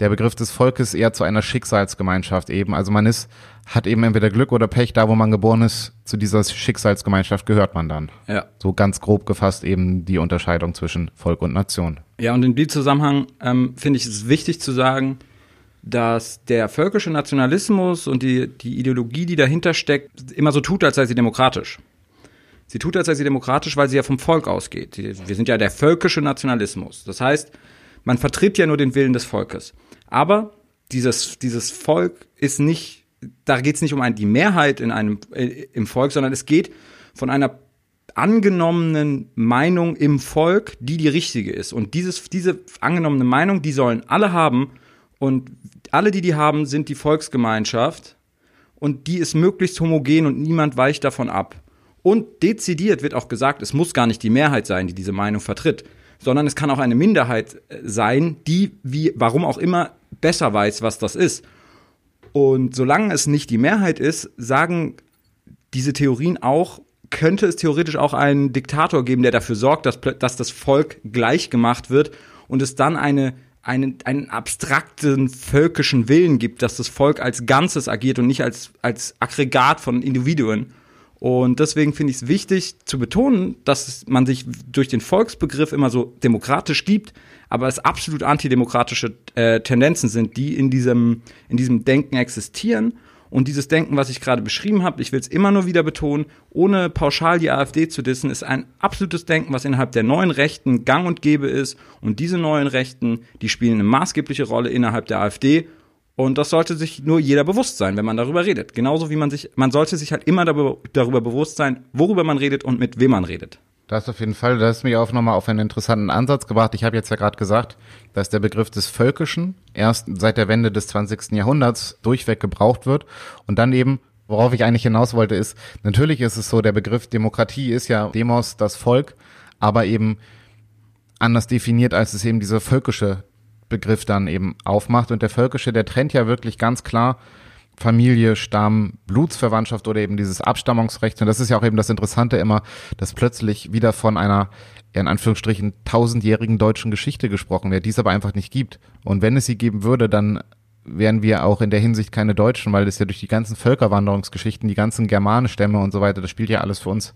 der Begriff des Volkes eher zu einer Schicksalsgemeinschaft eben. Also man ist, hat eben entweder Glück oder Pech, da wo man geboren ist, zu dieser Schicksalsgemeinschaft gehört man dann. Ja. So ganz grob gefasst eben die Unterscheidung zwischen Volk und Nation. Ja, und in diesem Zusammenhang ähm, finde ich es wichtig zu sagen, dass der völkische Nationalismus und die, die Ideologie, die dahinter steckt, immer so tut, als sei sie demokratisch. Sie tut, als sei sie demokratisch, weil sie ja vom Volk ausgeht. Wir sind ja der völkische Nationalismus. Das heißt, man vertritt ja nur den Willen des Volkes. Aber dieses, dieses Volk ist nicht, da geht es nicht um ein, die Mehrheit in einem, äh, im Volk, sondern es geht von einer angenommenen Meinung im Volk, die die richtige ist. Und dieses, diese angenommene Meinung, die sollen alle haben. Und alle, die die haben, sind die Volksgemeinschaft. Und die ist möglichst homogen und niemand weicht davon ab. Und dezidiert wird auch gesagt, es muss gar nicht die Mehrheit sein, die diese Meinung vertritt, sondern es kann auch eine Minderheit äh, sein, die, wie, warum auch immer, besser weiß, was das ist. Und solange es nicht die Mehrheit ist, sagen diese Theorien auch, könnte es theoretisch auch einen Diktator geben, der dafür sorgt, dass, dass das Volk gleich gemacht wird und es dann eine, einen, einen abstrakten völkischen Willen gibt, dass das Volk als Ganzes agiert und nicht als, als Aggregat von Individuen. Und deswegen finde ich es wichtig zu betonen, dass man sich durch den Volksbegriff immer so demokratisch gibt, aber es absolut antidemokratische äh, Tendenzen sind, die in diesem, in diesem Denken existieren. Und dieses Denken, was ich gerade beschrieben habe, ich will es immer nur wieder betonen, ohne pauschal die AfD zu dissen, ist ein absolutes Denken, was innerhalb der neuen Rechten gang und gäbe ist. Und diese neuen Rechten, die spielen eine maßgebliche Rolle innerhalb der AfD. Und das sollte sich nur jeder bewusst sein, wenn man darüber redet. Genauso wie man sich, man sollte sich halt immer darüber, darüber bewusst sein, worüber man redet und mit wem man redet. Das auf jeden Fall, das ist mich auch nochmal auf einen interessanten Ansatz gebracht. Ich habe jetzt ja gerade gesagt, dass der Begriff des Völkischen erst seit der Wende des 20. Jahrhunderts durchweg gebraucht wird und dann eben, worauf ich eigentlich hinaus wollte, ist, natürlich ist es so, der Begriff Demokratie ist ja Demos, das Volk, aber eben anders definiert, als es eben diese völkische Begriff dann eben aufmacht. Und der Völkische, der trennt ja wirklich ganz klar Familie, Stamm, Blutsverwandtschaft oder eben dieses Abstammungsrecht. Und das ist ja auch eben das Interessante immer, dass plötzlich wieder von einer, in Anführungsstrichen, tausendjährigen deutschen Geschichte gesprochen wird, die es aber einfach nicht gibt. Und wenn es sie geben würde, dann wären wir auch in der Hinsicht keine Deutschen, weil das ja durch die ganzen Völkerwanderungsgeschichten, die ganzen Germanenstämme und so weiter, das spielt ja alles für uns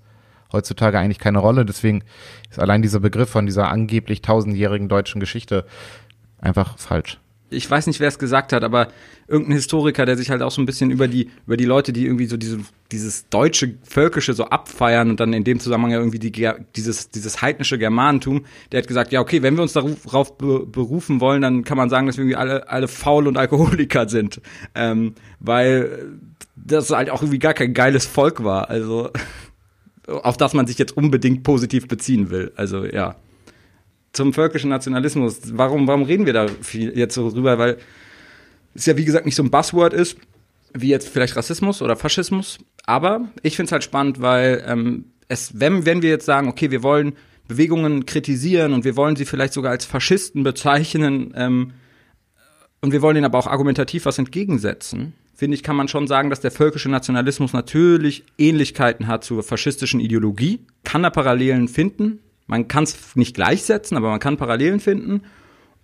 heutzutage eigentlich keine Rolle. Deswegen ist allein dieser Begriff von dieser angeblich tausendjährigen deutschen Geschichte einfach falsch. Ich weiß nicht, wer es gesagt hat, aber irgendein Historiker, der sich halt auch so ein bisschen über die, über die Leute, die irgendwie so diese, dieses deutsche, völkische so abfeiern und dann in dem Zusammenhang ja irgendwie die, dieses, dieses heidnische Germanentum, der hat gesagt, ja, okay, wenn wir uns darauf berufen wollen, dann kann man sagen, dass wir irgendwie alle, alle faul und Alkoholiker sind. Ähm, weil das halt auch irgendwie gar kein geiles Volk war. Also, auf das man sich jetzt unbedingt positiv beziehen will. Also, ja zum völkischen Nationalismus. Warum, warum reden wir da viel jetzt so drüber? Weil es ja, wie gesagt, nicht so ein Buzzword ist, wie jetzt vielleicht Rassismus oder Faschismus. Aber ich finde es halt spannend, weil ähm, es, wenn, wenn wir jetzt sagen, okay, wir wollen Bewegungen kritisieren und wir wollen sie vielleicht sogar als Faschisten bezeichnen ähm, und wir wollen ihnen aber auch argumentativ was entgegensetzen, finde ich, kann man schon sagen, dass der völkische Nationalismus natürlich Ähnlichkeiten hat zur faschistischen Ideologie, kann da Parallelen finden, man kann es nicht gleichsetzen, aber man kann Parallelen finden.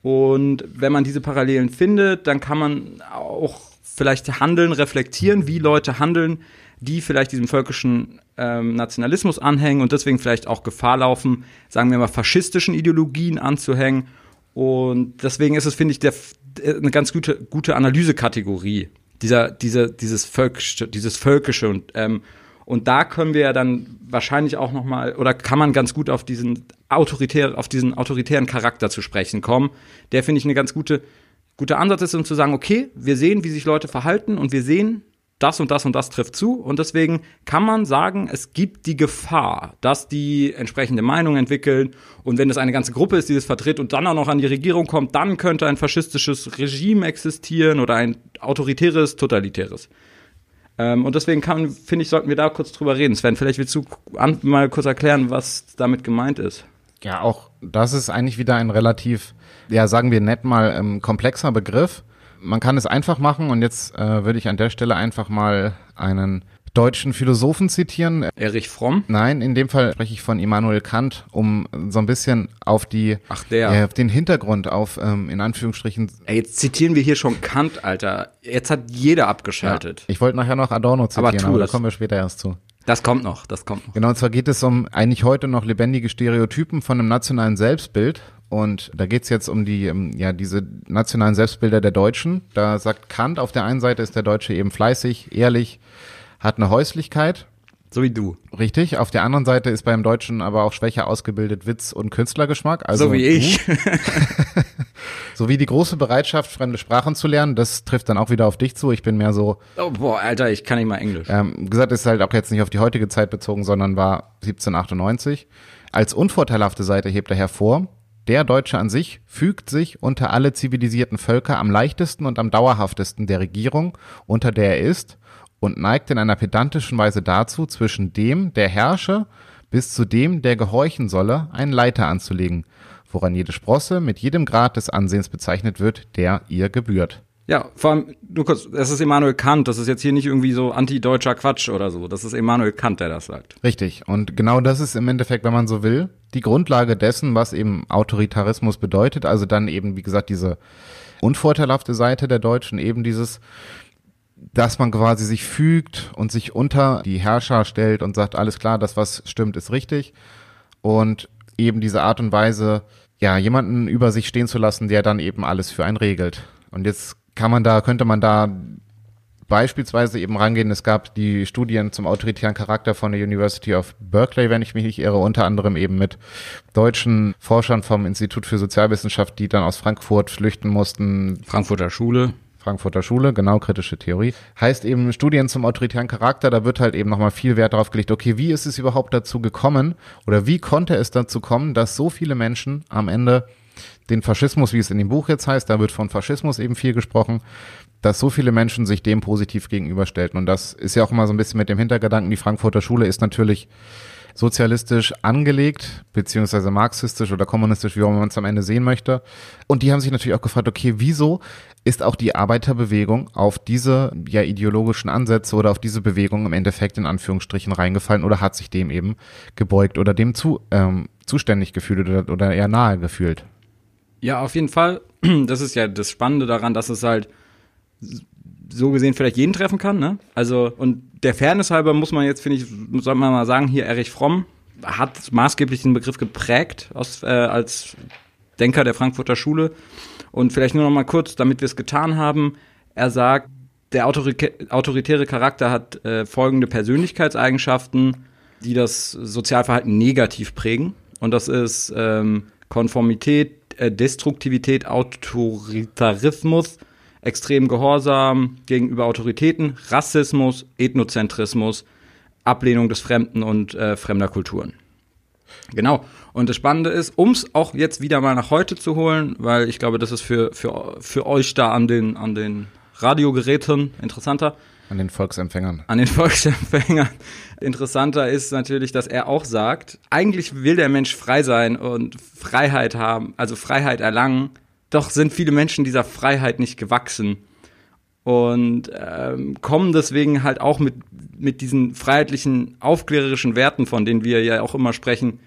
Und wenn man diese Parallelen findet, dann kann man auch vielleicht handeln, reflektieren, wie Leute handeln, die vielleicht diesem völkischen ähm, Nationalismus anhängen und deswegen vielleicht auch Gefahr laufen, sagen wir mal, faschistischen Ideologien anzuhängen. Und deswegen ist es, finde ich, der, eine ganz gute, gute Analysekategorie, dieser, dieser, dieses Völkische, dieses Völkische. Und, ähm, Und da können wir ja dann wahrscheinlich auch noch mal oder kann man ganz gut auf diesen autoritär auf diesen autoritären Charakter zu sprechen kommen. Der finde ich eine ganz gute guter Ansatz ist, um zu sagen, okay, wir sehen, wie sich Leute verhalten und wir sehen, das und das und das trifft zu. Und deswegen kann man sagen, es gibt die Gefahr, dass die entsprechende Meinung entwickeln. Und wenn es eine ganze Gruppe ist, die das vertritt und dann auch noch an die Regierung kommt, dann könnte ein faschistisches Regime existieren oder ein autoritäres, totalitäres. Ähm, und deswegen kann, finde ich, sollten wir da kurz drüber reden. Sven, vielleicht willst du mal kurz erklären, was damit gemeint ist. Ja, auch das ist eigentlich wieder ein relativ, ja, sagen wir nett mal, ähm, komplexer Begriff man kann es einfach machen und jetzt äh, würde ich an der Stelle einfach mal einen deutschen Philosophen zitieren. Erich Fromm? Nein, in dem Fall spreche ich von Immanuel Kant, um so ein bisschen auf die, Ach der. Äh, auf den Hintergrund, auf ähm, in Anführungsstrichen. Ey, jetzt zitieren wir hier schon Kant, Alter. Jetzt hat jeder abgeschaltet. Ja, ich wollte nachher noch Adorno zitieren, aber, aber da kommen wir später erst zu. Das kommt noch, das kommt noch. Genau, und zwar geht es um eigentlich heute noch lebendige Stereotypen von einem nationalen Selbstbild und da geht's jetzt um die, ähm, ja, diese nationalen Selbstbilder der Deutschen. Da sagt Kant, auf der einen Seite ist der Deutsche eben fleißig, ehrlich, hat eine Häuslichkeit. So wie du. Richtig. Auf der anderen Seite ist beim Deutschen aber auch schwächer ausgebildet Witz und Künstlergeschmack. Also so wie ich. so wie die große Bereitschaft, fremde Sprachen zu lernen. Das trifft dann auch wieder auf dich zu. Ich bin mehr so. Oh, boah, Alter, ich kann nicht mal Englisch. Ähm, gesagt, ist halt auch jetzt nicht auf die heutige Zeit bezogen, sondern war 1798. Als unvorteilhafte Seite hebt er hervor, der Deutsche an sich fügt sich unter alle zivilisierten Völker am leichtesten und am dauerhaftesten der Regierung, unter der er ist, und neigt in einer pedantischen Weise dazu, zwischen dem, der herrsche, bis zu dem, der gehorchen solle, einen Leiter anzulegen, woran jede Sprosse mit jedem Grad des Ansehens bezeichnet wird, der ihr gebührt. Ja, vor allem, nur kurz, das ist Immanuel Kant, das ist jetzt hier nicht irgendwie so anti-deutscher Quatsch oder so. Das ist Immanuel Kant, der das sagt. Richtig. Und genau das ist im Endeffekt, wenn man so will, die Grundlage dessen, was eben Autoritarismus bedeutet. Also dann eben, wie gesagt, diese unvorteilhafte Seite der Deutschen, eben dieses, dass man quasi sich fügt und sich unter die Herrscher stellt und sagt, alles klar, das, was stimmt, ist richtig. Und eben diese Art und Weise, ja, jemanden über sich stehen zu lassen, der dann eben alles für einen regelt. Und jetzt kann man da, könnte man da beispielsweise eben rangehen. Es gab die Studien zum autoritären Charakter von der University of Berkeley, wenn ich mich nicht irre, unter anderem eben mit deutschen Forschern vom Institut für Sozialwissenschaft, die dann aus Frankfurt flüchten mussten. Frankfurter Schule. Frankfurter Schule, genau, kritische Theorie. Heißt eben Studien zum autoritären Charakter, da wird halt eben nochmal viel Wert darauf gelegt, okay, wie ist es überhaupt dazu gekommen oder wie konnte es dazu kommen, dass so viele Menschen am Ende den Faschismus, wie es in dem Buch jetzt heißt, da wird von Faschismus eben viel gesprochen, dass so viele Menschen sich dem positiv gegenüberstellten. Und das ist ja auch immer so ein bisschen mit dem Hintergedanken, die Frankfurter Schule ist natürlich sozialistisch angelegt, beziehungsweise marxistisch oder kommunistisch, wie auch man es am Ende sehen möchte. Und die haben sich natürlich auch gefragt, okay, wieso ist auch die Arbeiterbewegung auf diese ja ideologischen Ansätze oder auf diese Bewegung im Endeffekt in Anführungsstrichen reingefallen oder hat sich dem eben gebeugt oder dem zu, ähm, zuständig gefühlt oder, oder eher nahe gefühlt? Ja, auf jeden Fall. Das ist ja das Spannende daran, dass es halt so gesehen vielleicht jeden treffen kann, ne? Also, und der Fairness halber muss man jetzt, finde ich, soll man mal sagen, hier Erich Fromm hat maßgeblich den Begriff geprägt aus, äh, als Denker der Frankfurter Schule. Und vielleicht nur noch mal kurz, damit wir es getan haben. Er sagt, der autoritäre Charakter hat äh, folgende Persönlichkeitseigenschaften, die das Sozialverhalten negativ prägen. Und das ist ähm, Konformität, äh, Destruktivität, Autoritarismus, extrem Gehorsam gegenüber Autoritäten, Rassismus, Ethnozentrismus, Ablehnung des Fremden und äh, fremder Kulturen. Genau. Und das Spannende ist, um es auch jetzt wieder mal nach heute zu holen, weil ich glaube, das ist für, für, für euch da an den, an den Radiogeräten interessanter. An den Volksempfängern. An den Volksempfängern. Interessanter ist natürlich, dass er auch sagt, eigentlich will der Mensch frei sein und Freiheit haben, also Freiheit erlangen. Doch sind viele Menschen dieser Freiheit nicht gewachsen und ähm, kommen deswegen halt auch mit, mit diesen freiheitlichen, aufklärerischen Werten, von denen wir ja auch immer sprechen,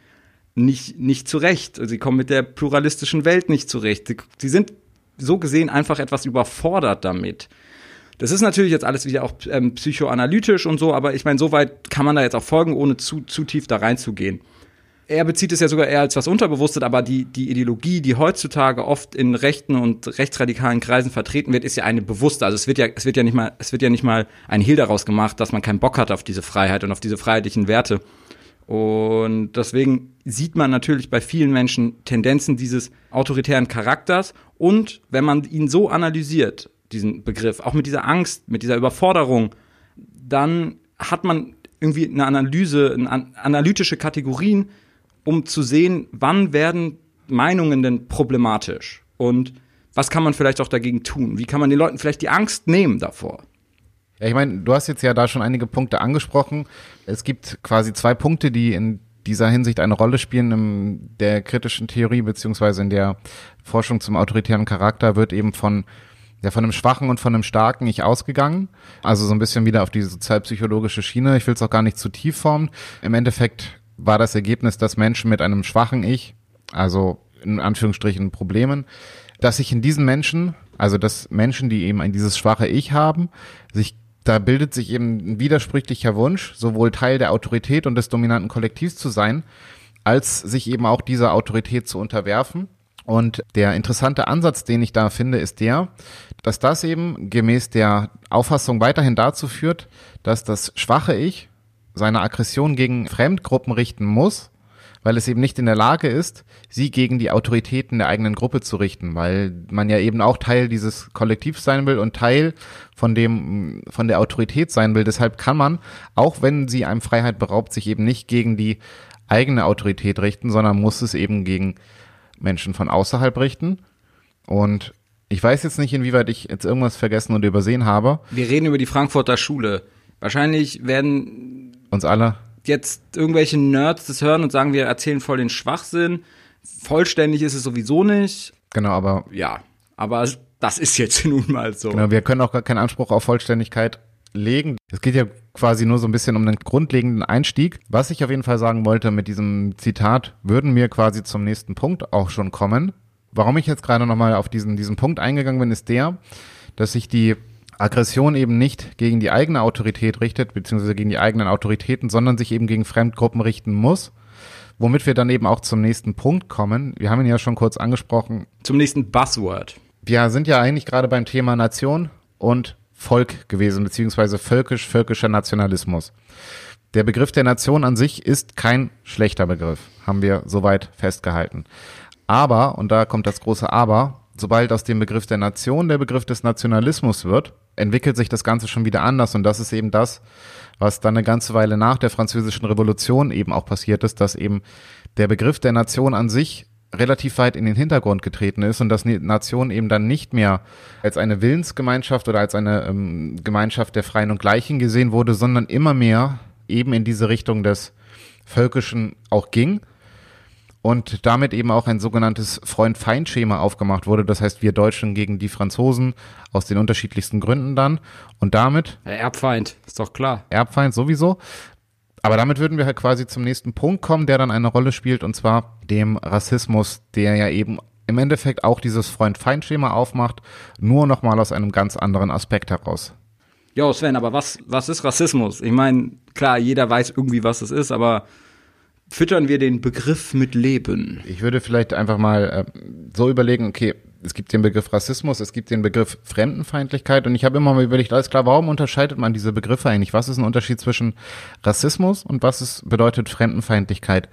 nicht, nicht zurecht. Sie kommen mit der pluralistischen Welt nicht zurecht. Sie, sie sind so gesehen einfach etwas überfordert damit. Das ist natürlich jetzt alles wieder auch ähm, psychoanalytisch und so, aber ich meine, so weit kann man da jetzt auch folgen, ohne zu, zu tief da reinzugehen. Er bezieht es ja sogar eher als was Unterbewusstes, aber die, die Ideologie, die heutzutage oft in rechten und rechtsradikalen Kreisen vertreten wird, ist ja eine bewusste. Also es wird ja, es wird ja nicht mal, es wird ja nicht mal ein Hehl daraus gemacht, dass man keinen Bock hat auf diese Freiheit und auf diese freiheitlichen Werte. Und deswegen sieht man natürlich bei vielen Menschen Tendenzen dieses autoritären Charakters. Und wenn man ihn so analysiert, diesen Begriff, auch mit dieser Angst, mit dieser Überforderung, dann hat man irgendwie eine Analyse, eine analytische Kategorien, um zu sehen, wann werden Meinungen denn problematisch und was kann man vielleicht auch dagegen tun? Wie kann man den Leuten vielleicht die Angst nehmen davor? Ja, ich meine, du hast jetzt ja da schon einige Punkte angesprochen. Es gibt quasi zwei Punkte, die in dieser Hinsicht eine Rolle spielen in der kritischen Theorie beziehungsweise in der Forschung zum autoritären Charakter wird eben von ja, von einem schwachen und von einem starken Ich ausgegangen. Also so ein bisschen wieder auf diese sozialpsychologische Schiene. Ich will es auch gar nicht zu tief formen. Im Endeffekt war das Ergebnis, dass Menschen mit einem schwachen Ich, also in Anführungsstrichen Problemen, dass sich in diesen Menschen, also dass Menschen, die eben ein dieses schwache Ich haben, sich da bildet sich eben ein widersprüchlicher Wunsch, sowohl Teil der Autorität und des dominanten Kollektivs zu sein, als sich eben auch dieser Autorität zu unterwerfen. Und der interessante Ansatz, den ich da finde, ist der, dass das eben gemäß der Auffassung weiterhin dazu führt, dass das schwache Ich seine Aggression gegen Fremdgruppen richten muss, weil es eben nicht in der Lage ist, sie gegen die Autoritäten der eigenen Gruppe zu richten, weil man ja eben auch Teil dieses Kollektivs sein will und Teil von dem, von der Autorität sein will. Deshalb kann man, auch wenn sie einem Freiheit beraubt, sich eben nicht gegen die eigene Autorität richten, sondern muss es eben gegen Menschen von außerhalb richten. Und ich weiß jetzt nicht, inwieweit ich jetzt irgendwas vergessen oder übersehen habe. Wir reden über die Frankfurter Schule. Wahrscheinlich werden uns alle jetzt irgendwelche Nerds das hören und sagen, wir erzählen voll den Schwachsinn. Vollständig ist es sowieso nicht. Genau, aber ja, aber das ist jetzt nun mal so. Genau, wir können auch gar keinen Anspruch auf Vollständigkeit legen. Es geht ja quasi nur so ein bisschen um den grundlegenden Einstieg. Was ich auf jeden Fall sagen wollte mit diesem Zitat, würden wir quasi zum nächsten Punkt auch schon kommen. Warum ich jetzt gerade nochmal auf diesen, diesen Punkt eingegangen bin, ist der, dass sich die Aggression eben nicht gegen die eigene Autorität richtet, beziehungsweise gegen die eigenen Autoritäten, sondern sich eben gegen Fremdgruppen richten muss. Womit wir dann eben auch zum nächsten Punkt kommen. Wir haben ihn ja schon kurz angesprochen. Zum nächsten Buzzword. Wir sind ja eigentlich gerade beim Thema Nation und Volk gewesen, beziehungsweise völkisch-völkischer Nationalismus. Der Begriff der Nation an sich ist kein schlechter Begriff, haben wir soweit festgehalten. Aber, und da kommt das große Aber, sobald aus dem Begriff der Nation der Begriff des Nationalismus wird, entwickelt sich das Ganze schon wieder anders. Und das ist eben das, was dann eine ganze Weile nach der Französischen Revolution eben auch passiert ist, dass eben der Begriff der Nation an sich relativ weit in den Hintergrund getreten ist und dass Nation eben dann nicht mehr als eine Willensgemeinschaft oder als eine ähm, Gemeinschaft der Freien und Gleichen gesehen wurde, sondern immer mehr eben in diese Richtung des Völkischen auch ging und damit eben auch ein sogenanntes Freund-Feind-Schema aufgemacht wurde. Das heißt, wir Deutschen gegen die Franzosen aus den unterschiedlichsten Gründen dann. Und damit. Erbfeind, ist doch klar. Erbfeind sowieso. Aber damit würden wir halt quasi zum nächsten Punkt kommen, der dann eine Rolle spielt, und zwar dem Rassismus, der ja eben im Endeffekt auch dieses Freund-Feind-Schema aufmacht, nur nochmal aus einem ganz anderen Aspekt heraus. Jo, Sven, aber was, was ist Rassismus? Ich meine, klar, jeder weiß irgendwie, was es ist, aber füttern wir den Begriff mit Leben. Ich würde vielleicht einfach mal äh, so überlegen, okay, es gibt den Begriff Rassismus, es gibt den Begriff Fremdenfeindlichkeit und ich habe immer mal überlegt, alles klar, warum unterscheidet man diese Begriffe eigentlich? Was ist ein Unterschied zwischen Rassismus und was ist, bedeutet Fremdenfeindlichkeit?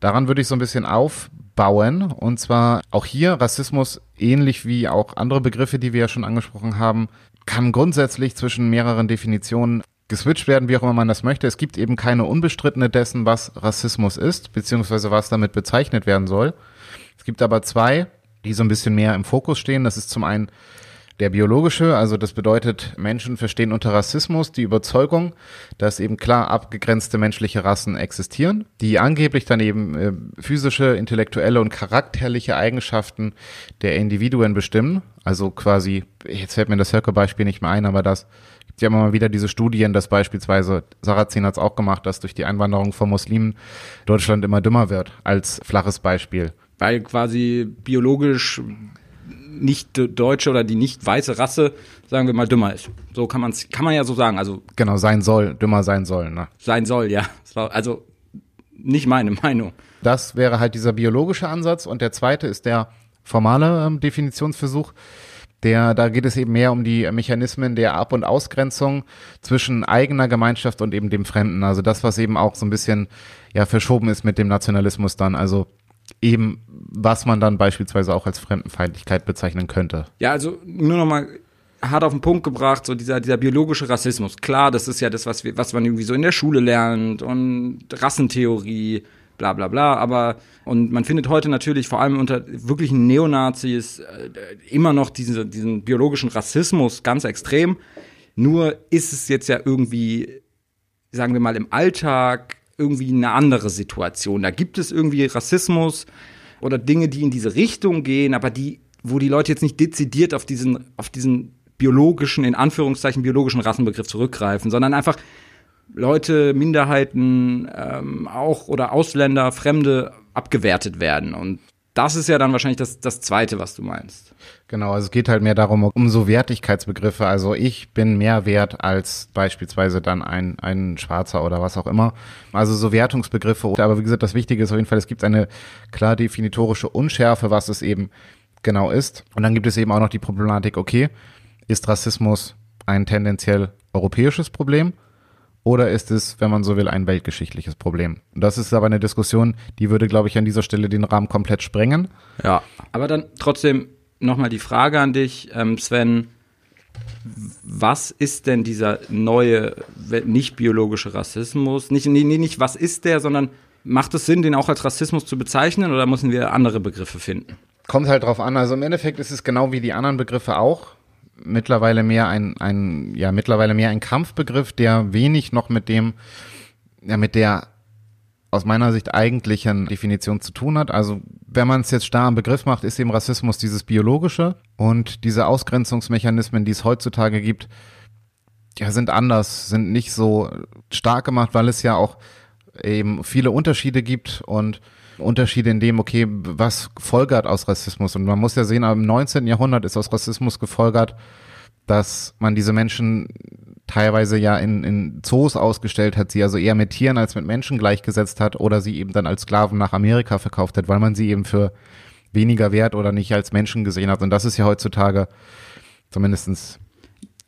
Daran würde ich so ein bisschen aufbauen und zwar auch hier Rassismus ähnlich wie auch andere Begriffe, die wir ja schon angesprochen haben, kann grundsätzlich zwischen mehreren Definitionen geswitcht werden, wie auch immer man das möchte. Es gibt eben keine unbestrittene dessen, was Rassismus ist, beziehungsweise was damit bezeichnet werden soll. Es gibt aber zwei, die so ein bisschen mehr im Fokus stehen. Das ist zum einen der biologische, also das bedeutet, Menschen verstehen unter Rassismus die Überzeugung, dass eben klar abgegrenzte menschliche Rassen existieren, die angeblich dann eben äh, physische, intellektuelle und charakterliche Eigenschaften der Individuen bestimmen. Also quasi, jetzt fällt mir das Höcke-Beispiel nicht mehr ein, aber das ja immer mal wieder diese Studien, dass beispielsweise, Sarrazin hat es auch gemacht, dass durch die Einwanderung von Muslimen Deutschland immer dümmer wird, als flaches Beispiel. Weil quasi biologisch nicht deutsche oder die nicht weiße Rasse, sagen wir mal, dümmer ist. So kann man kann man ja so sagen. Also genau sein soll, dümmer sein soll. Ne? Sein soll, ja. Also nicht meine Meinung. Das wäre halt dieser biologische Ansatz und der zweite ist der formale ähm, Definitionsversuch. Der, da geht es eben mehr um die Mechanismen der Ab- und Ausgrenzung zwischen eigener Gemeinschaft und eben dem Fremden. Also das, was eben auch so ein bisschen ja verschoben ist mit dem Nationalismus dann. Also eben, was man dann beispielsweise auch als Fremdenfeindlichkeit bezeichnen könnte. Ja, also nur noch mal hart auf den Punkt gebracht, so dieser, dieser biologische Rassismus. Klar, das ist ja das, was, wir, was man irgendwie so in der Schule lernt und Rassentheorie, bla bla bla. Aber, und man findet heute natürlich vor allem unter wirklichen Neonazis äh, immer noch diese, diesen biologischen Rassismus ganz extrem. Nur ist es jetzt ja irgendwie, sagen wir mal, im Alltag irgendwie eine andere Situation. Da gibt es irgendwie Rassismus oder Dinge, die in diese Richtung gehen, aber die, wo die Leute jetzt nicht dezidiert auf diesen, auf diesen biologischen, in Anführungszeichen biologischen Rassenbegriff zurückgreifen, sondern einfach Leute, Minderheiten, ähm, auch oder Ausländer, Fremde abgewertet werden. Und das ist ja dann wahrscheinlich das, das Zweite, was du meinst. Genau, also es geht halt mehr darum, um so Wertigkeitsbegriffe. Also ich bin mehr wert als beispielsweise dann ein, ein Schwarzer oder was auch immer. Also so Wertungsbegriffe. Aber wie gesagt, das Wichtige ist auf jeden Fall, es gibt eine klar definitorische Unschärfe, was es eben genau ist. Und dann gibt es eben auch noch die Problematik, okay, ist Rassismus ein tendenziell europäisches Problem oder ist es, wenn man so will, ein weltgeschichtliches Problem? Das ist aber eine Diskussion, die würde, glaube ich, an dieser Stelle den Rahmen komplett sprengen. Ja, aber dann trotzdem nochmal die Frage an dich, ähm, Sven. Was ist denn dieser neue, nicht biologische Rassismus? Nicht, nee, nicht was ist der, sondern macht es Sinn, den auch als Rassismus zu bezeichnen oder müssen wir andere Begriffe finden? Kommt halt drauf an. Also im Endeffekt ist es genau wie die anderen Begriffe auch mittlerweile mehr ein, ein, ja, mittlerweile mehr ein Kampfbegriff, der wenig noch mit dem, ja, mit der aus meiner Sicht eigentlichen Definition zu tun hat. Also wenn man es jetzt starr am Begriff macht, ist eben Rassismus dieses biologische und diese Ausgrenzungsmechanismen, die es heutzutage gibt, ja, sind anders, sind nicht so stark gemacht, weil es ja auch eben viele Unterschiede gibt und Unterschiede in dem, okay, was folgert aus Rassismus? Und man muss ja sehen, im 19. Jahrhundert ist aus Rassismus gefolgert, dass man diese Menschen teilweise ja in, in Zoos ausgestellt hat, sie also eher mit Tieren als mit Menschen gleichgesetzt hat oder sie eben dann als Sklaven nach Amerika verkauft hat, weil man sie eben für weniger wert oder nicht als Menschen gesehen hat. Und das ist ja heutzutage zumindestens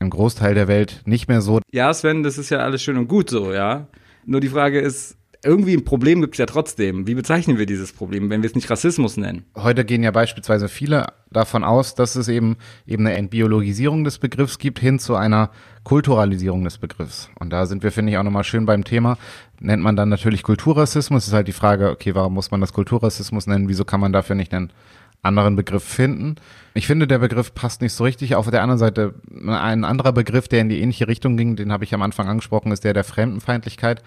im Großteil der Welt nicht mehr so. Ja, Sven, das ist ja alles schön und gut so, ja. Nur die Frage ist, irgendwie ein Problem gibt es ja trotzdem. Wie bezeichnen wir dieses Problem, wenn wir es nicht Rassismus nennen? Heute gehen ja beispielsweise viele davon aus, dass es eben eben eine Entbiologisierung des Begriffs gibt hin zu einer Kulturalisierung des Begriffs. Und da sind wir, finde ich, auch nochmal schön beim Thema. Nennt man dann natürlich Kulturrassismus. ist halt die Frage, okay, warum muss man das Kulturrassismus nennen? Wieso kann man dafür nicht einen anderen Begriff finden? Ich finde, der Begriff passt nicht so richtig. Auf der anderen Seite, ein anderer Begriff, der in die ähnliche Richtung ging, den habe ich am Anfang angesprochen, ist der der Fremdenfeindlichkeit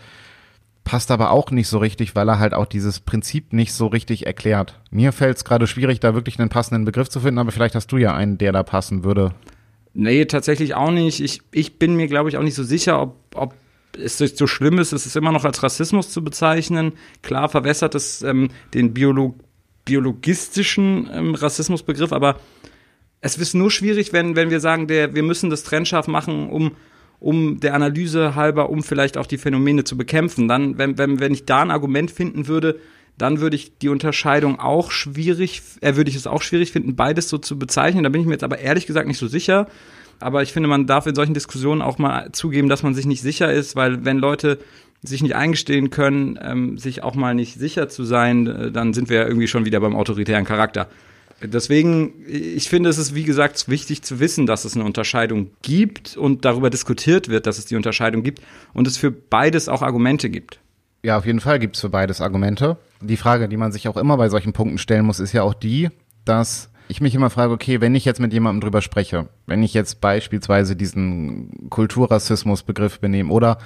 passt aber auch nicht so richtig, weil er halt auch dieses Prinzip nicht so richtig erklärt. Mir fällt es gerade schwierig, da wirklich einen passenden Begriff zu finden, aber vielleicht hast du ja einen, der da passen würde. Nee, tatsächlich auch nicht. Ich, ich bin mir, glaube ich, auch nicht so sicher, ob, ob es so schlimm ist, es ist immer noch als Rassismus zu bezeichnen. Klar verwässert es ähm, den Biolo biologistischen ähm, Rassismusbegriff, aber es ist nur schwierig, wenn, wenn wir sagen, der, wir müssen das trennscharf machen, um um der Analyse halber, um vielleicht auch die Phänomene zu bekämpfen. Dann, wenn, wenn, wenn ich da ein Argument finden würde, dann würde ich die Unterscheidung auch schwierig, äh, würde ich es auch schwierig finden, beides so zu bezeichnen. Da bin ich mir jetzt aber ehrlich gesagt nicht so sicher. Aber ich finde, man darf in solchen Diskussionen auch mal zugeben, dass man sich nicht sicher ist, weil wenn Leute sich nicht eingestehen können, ähm, sich auch mal nicht sicher zu sein, äh, dann sind wir ja irgendwie schon wieder beim autoritären Charakter. Deswegen, ich finde, es ist wie gesagt wichtig zu wissen, dass es eine Unterscheidung gibt und darüber diskutiert wird, dass es die Unterscheidung gibt und es für beides auch Argumente gibt. Ja, auf jeden Fall gibt es für beides Argumente. Die Frage, die man sich auch immer bei solchen Punkten stellen muss, ist ja auch die, dass ich mich immer frage, okay, wenn ich jetzt mit jemandem drüber spreche, wenn ich jetzt beispielsweise diesen Kulturrassismus-Begriff benehme oder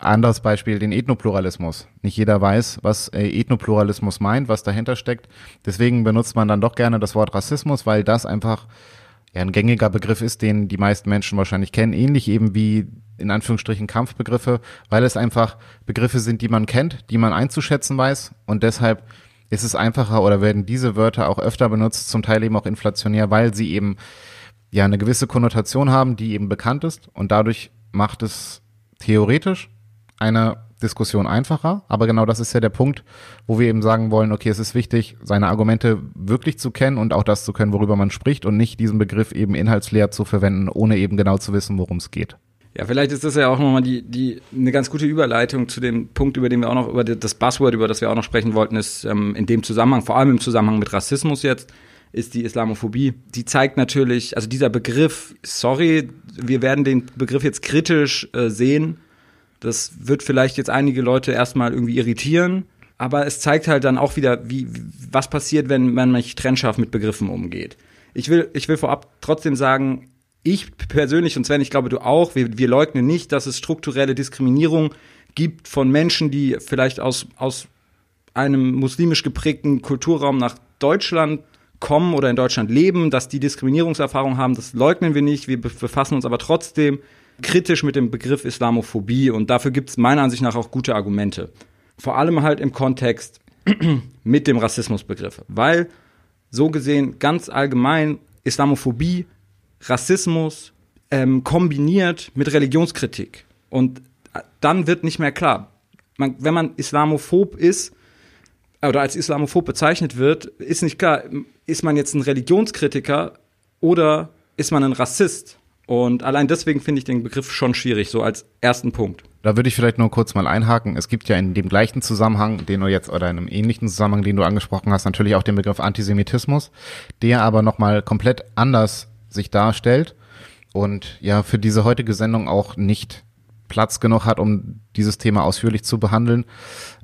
anderes Beispiel, den Ethnopluralismus. Nicht jeder weiß, was äh, Ethnopluralismus meint, was dahinter steckt. Deswegen benutzt man dann doch gerne das Wort Rassismus, weil das einfach ja, ein gängiger Begriff ist, den die meisten Menschen wahrscheinlich kennen. Ähnlich eben wie in Anführungsstrichen Kampfbegriffe, weil es einfach Begriffe sind, die man kennt, die man einzuschätzen weiß und deshalb ist es einfacher oder werden diese Wörter auch öfter benutzt, zum Teil eben auch inflationär, weil sie eben ja eine gewisse Konnotation haben, die eben bekannt ist und dadurch macht es theoretisch eine Diskussion einfacher, aber genau das ist ja der Punkt, wo wir eben sagen wollen, okay, es ist wichtig, seine Argumente wirklich zu kennen und auch das zu können, worüber man spricht und nicht diesen Begriff eben inhaltsleer zu verwenden, ohne eben genau zu wissen, worum es geht. Ja, vielleicht ist das ja auch nochmal die, die, eine ganz gute Überleitung zu dem Punkt, über den wir auch noch, über das Buzzword, über das wir auch noch sprechen wollten, ist ähm, in dem Zusammenhang, vor allem im Zusammenhang mit Rassismus jetzt, ist die Islamophobie. Die zeigt natürlich, also dieser Begriff, sorry, wir werden den Begriff jetzt kritisch äh, sehen. Das wird vielleicht jetzt einige Leute erstmal irgendwie irritieren, aber es zeigt halt dann auch wieder, wie, was passiert, wenn man nicht trennscharf mit Begriffen umgeht. Ich will, ich will vorab trotzdem sagen, ich persönlich und Sven, ich glaube du auch, wir, wir leugnen nicht, dass es strukturelle Diskriminierung gibt von Menschen, die vielleicht aus, aus einem muslimisch geprägten Kulturraum nach Deutschland kommen oder in Deutschland leben, dass die Diskriminierungserfahrung haben, das leugnen wir nicht. Wir befassen uns aber trotzdem kritisch mit dem Begriff Islamophobie und dafür gibt es meiner Ansicht nach auch gute Argumente. Vor allem halt im Kontext mit dem Rassismusbegriff, weil so gesehen ganz allgemein Islamophobie Rassismus ähm, kombiniert mit Religionskritik. Und äh, dann wird nicht mehr klar. Man, wenn man islamophob ist oder als islamophob bezeichnet wird, ist nicht klar, ist man jetzt ein Religionskritiker oder ist man ein Rassist? Und allein deswegen finde ich den Begriff schon schwierig, so als ersten Punkt. Da würde ich vielleicht nur kurz mal einhaken. Es gibt ja in dem gleichen Zusammenhang, den du jetzt, oder in einem ähnlichen Zusammenhang, den du angesprochen hast, natürlich auch den Begriff Antisemitismus, der aber nochmal komplett anders sich darstellt und ja für diese heutige Sendung auch nicht Platz genug hat, um dieses Thema ausführlich zu behandeln,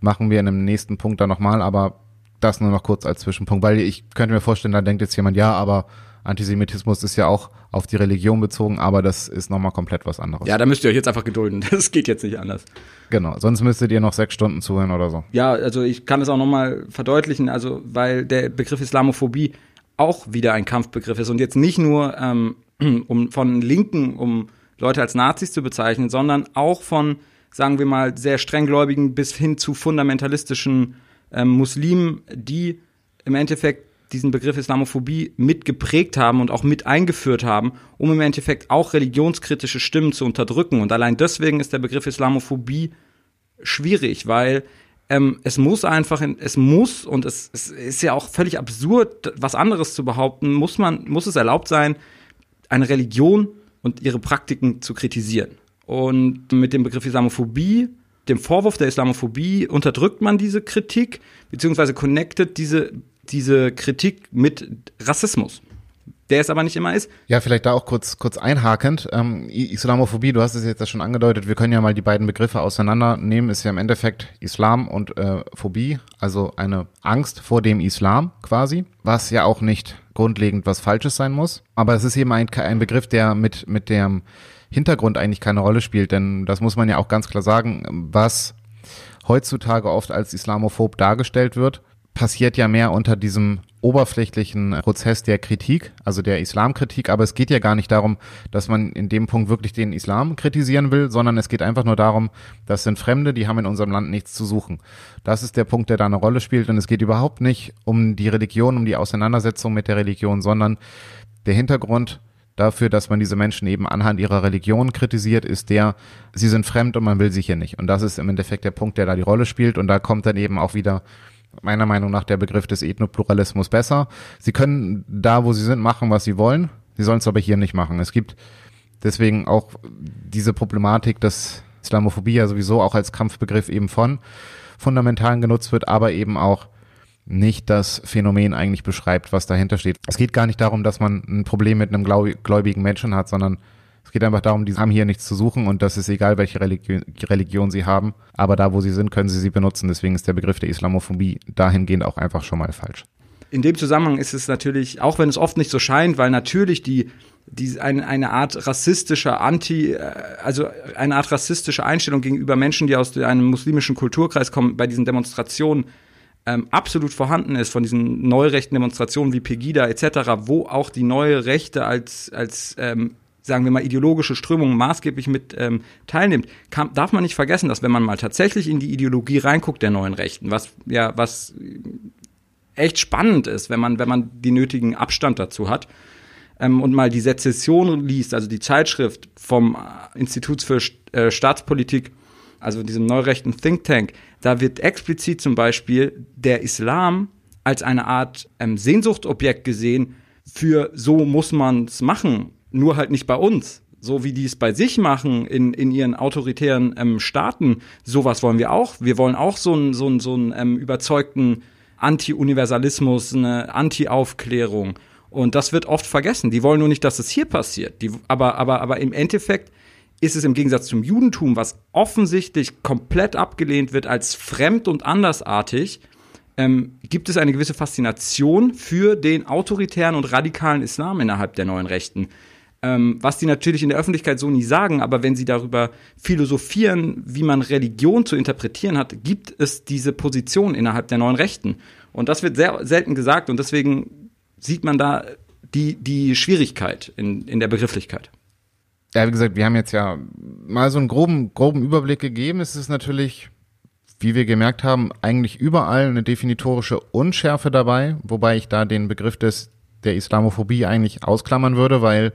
machen wir in einem nächsten Punkt dann nochmal, aber das nur noch kurz als Zwischenpunkt, weil ich könnte mir vorstellen, da denkt jetzt jemand, ja, aber Antisemitismus ist ja auch auf die Religion bezogen, aber das ist nochmal komplett was anderes. Ja, da müsst ihr euch jetzt einfach gedulden. Das geht jetzt nicht anders. Genau, sonst müsstet ihr noch sechs Stunden zuhören oder so. Ja, also ich kann es auch nochmal verdeutlichen, also weil der Begriff Islamophobie auch wieder ein Kampfbegriff ist und jetzt nicht nur ähm, um von Linken, um Leute als Nazis zu bezeichnen, sondern auch von, sagen wir mal, sehr strenggläubigen bis hin zu fundamentalistischen ähm, Muslimen, die im Endeffekt diesen Begriff Islamophobie mitgeprägt haben und auch mit eingeführt haben, um im Endeffekt auch religionskritische Stimmen zu unterdrücken. Und allein deswegen ist der Begriff Islamophobie schwierig, weil ähm, es muss einfach, es muss, und es, es ist ja auch völlig absurd, was anderes zu behaupten, muss man, muss es erlaubt sein, eine Religion und ihre Praktiken zu kritisieren. Und mit dem Begriff Islamophobie, dem Vorwurf der Islamophobie, unterdrückt man diese Kritik, beziehungsweise connectet diese, diese Kritik mit Rassismus der es aber nicht immer ist. Ja, vielleicht da auch kurz, kurz einhakend. Ähm, Islamophobie, du hast es jetzt schon angedeutet, wir können ja mal die beiden Begriffe auseinandernehmen, ist ja im Endeffekt Islam und äh, Phobie, also eine Angst vor dem Islam quasi, was ja auch nicht grundlegend was Falsches sein muss. Aber es ist eben ein, ein Begriff, der mit, mit dem Hintergrund eigentlich keine Rolle spielt, denn das muss man ja auch ganz klar sagen, was heutzutage oft als islamophob dargestellt wird, passiert ja mehr unter diesem oberflächlichen Prozess der Kritik, also der Islamkritik, aber es geht ja gar nicht darum, dass man in dem Punkt wirklich den Islam kritisieren will, sondern es geht einfach nur darum, das sind Fremde, die haben in unserem Land nichts zu suchen. Das ist der Punkt, der da eine Rolle spielt und es geht überhaupt nicht um die Religion, um die Auseinandersetzung mit der Religion, sondern der Hintergrund dafür, dass man diese Menschen eben anhand ihrer Religion kritisiert, ist der, sie sind fremd und man will sie hier nicht. Und das ist im Endeffekt der Punkt, der da die Rolle spielt und da kommt dann eben auch wieder meiner Meinung nach der Begriff des Ethnopluralismus besser. Sie können da, wo sie sind, machen, was sie wollen. Sie sollen es aber hier nicht machen. Es gibt deswegen auch diese Problematik, dass Islamophobie ja sowieso auch als Kampfbegriff eben von Fundamentalen genutzt wird, aber eben auch nicht das Phänomen eigentlich beschreibt, was dahinter steht. Es geht gar nicht darum, dass man ein Problem mit einem gläubigen Menschen hat, sondern es geht einfach darum, die haben hier nichts zu suchen und das ist egal, welche Religion, Religion sie haben. Aber da, wo sie sind, können sie sie benutzen. Deswegen ist der Begriff der Islamophobie dahingehend auch einfach schon mal falsch. In dem Zusammenhang ist es natürlich, auch wenn es oft nicht so scheint, weil natürlich die die, eine, eine Art rassistischer Anti, äh, also eine Art rassistische Einstellung gegenüber Menschen, die aus einem muslimischen Kulturkreis kommen, bei diesen Demonstrationen ähm, absolut vorhanden ist, von diesen neurechten Demonstrationen wie Pegida etc., wo auch die neue Rechte als, als ähm, sagen wir mal, ideologische Strömungen maßgeblich mit ähm, teilnimmt, kann, darf man nicht vergessen, dass wenn man mal tatsächlich in die Ideologie reinguckt der neuen Rechten, was ja, was echt spannend ist, wenn man, wenn man den nötigen Abstand dazu hat, ähm, und mal die Sezession liest, also die Zeitschrift vom Institut für äh, Staatspolitik, also diesem neurechten Think Tank, da wird explizit zum Beispiel der Islam als eine Art ähm, Sehnsuchtobjekt gesehen für so muss man es machen, nur halt nicht bei uns. So wie die es bei sich machen in, in ihren autoritären ähm, Staaten, sowas wollen wir auch. Wir wollen auch so einen so so einen ähm, überzeugten Anti-Universalismus, eine Anti-Aufklärung. Und das wird oft vergessen. Die wollen nur nicht, dass es hier passiert. Die, aber, aber, aber im Endeffekt ist es im Gegensatz zum Judentum, was offensichtlich komplett abgelehnt wird als fremd und andersartig, ähm, gibt es eine gewisse Faszination für den autoritären und radikalen Islam innerhalb der neuen Rechten. Ähm, was die natürlich in der Öffentlichkeit so nie sagen, aber wenn sie darüber philosophieren, wie man Religion zu interpretieren hat, gibt es diese Position innerhalb der neuen Rechten. Und das wird sehr selten gesagt und deswegen sieht man da die, die Schwierigkeit in, in der Begrifflichkeit. Ja, wie gesagt, wir haben jetzt ja mal so einen groben, groben Überblick gegeben. Es ist natürlich, wie wir gemerkt haben, eigentlich überall eine definitorische Unschärfe dabei, wobei ich da den Begriff des, der Islamophobie eigentlich ausklammern würde, weil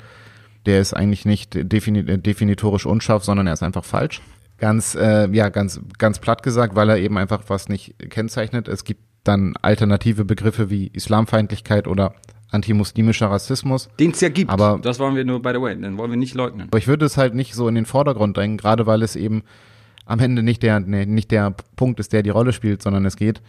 der ist eigentlich nicht definitorisch unscharf, sondern er ist einfach falsch. Ganz, äh, ja, ganz, ganz platt gesagt, weil er eben einfach was nicht kennzeichnet. Es gibt dann alternative Begriffe wie Islamfeindlichkeit oder antimuslimischer Rassismus. Den es ja gibt. Aber das wollen wir nur, by the way, den wollen wir nicht leugnen. Aber ich würde es halt nicht so in den Vordergrund drängen, gerade weil es eben am Ende nicht der, nee, nicht der Punkt ist, der die Rolle spielt, sondern es geht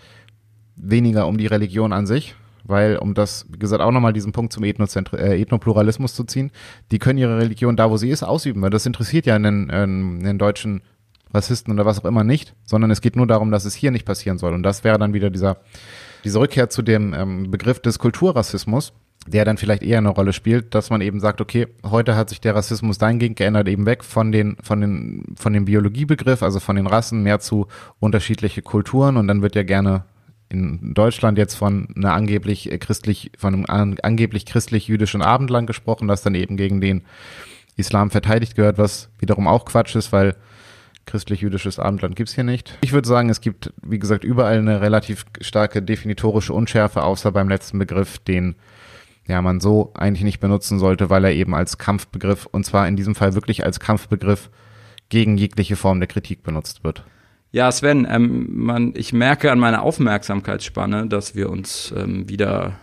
weniger um die Religion an sich, weil, um das, wie gesagt, auch nochmal diesen Punkt zum Ethnozentri äh, Ethnopluralismus zu ziehen, die können ihre Religion da, wo sie ist, ausüben, weil das interessiert ja einen, einen, einen deutschen Rassisten oder was auch immer nicht, sondern es geht nur darum, dass es hier nicht passieren soll. Und das wäre dann wieder dieser, diese Rückkehr zu dem ähm, Begriff des Kulturrassismus, der dann vielleicht eher eine Rolle spielt, dass man eben sagt, okay, heute hat sich der Rassismus dahingehend geändert, eben weg von den, von den, von dem Biologiebegriff, also von den Rassen mehr zu unterschiedliche Kulturen und dann wird ja gerne in Deutschland jetzt von einer angeblich christlich, von einem angeblich christlich-jüdischen Abendland gesprochen, das dann eben gegen den Islam verteidigt gehört, was wiederum auch Quatsch ist, weil christlich-jüdisches Abendland gibt's hier nicht. Ich würde sagen, es gibt, wie gesagt, überall eine relativ starke definitorische Unschärfe, außer beim letzten Begriff, den ja man so eigentlich nicht benutzen sollte, weil er eben als Kampfbegriff, und zwar in diesem Fall wirklich als Kampfbegriff gegen jegliche Form der Kritik benutzt wird. Ja, Sven, ähm, man, ich merke an meiner Aufmerksamkeitsspanne, dass wir uns ähm, wieder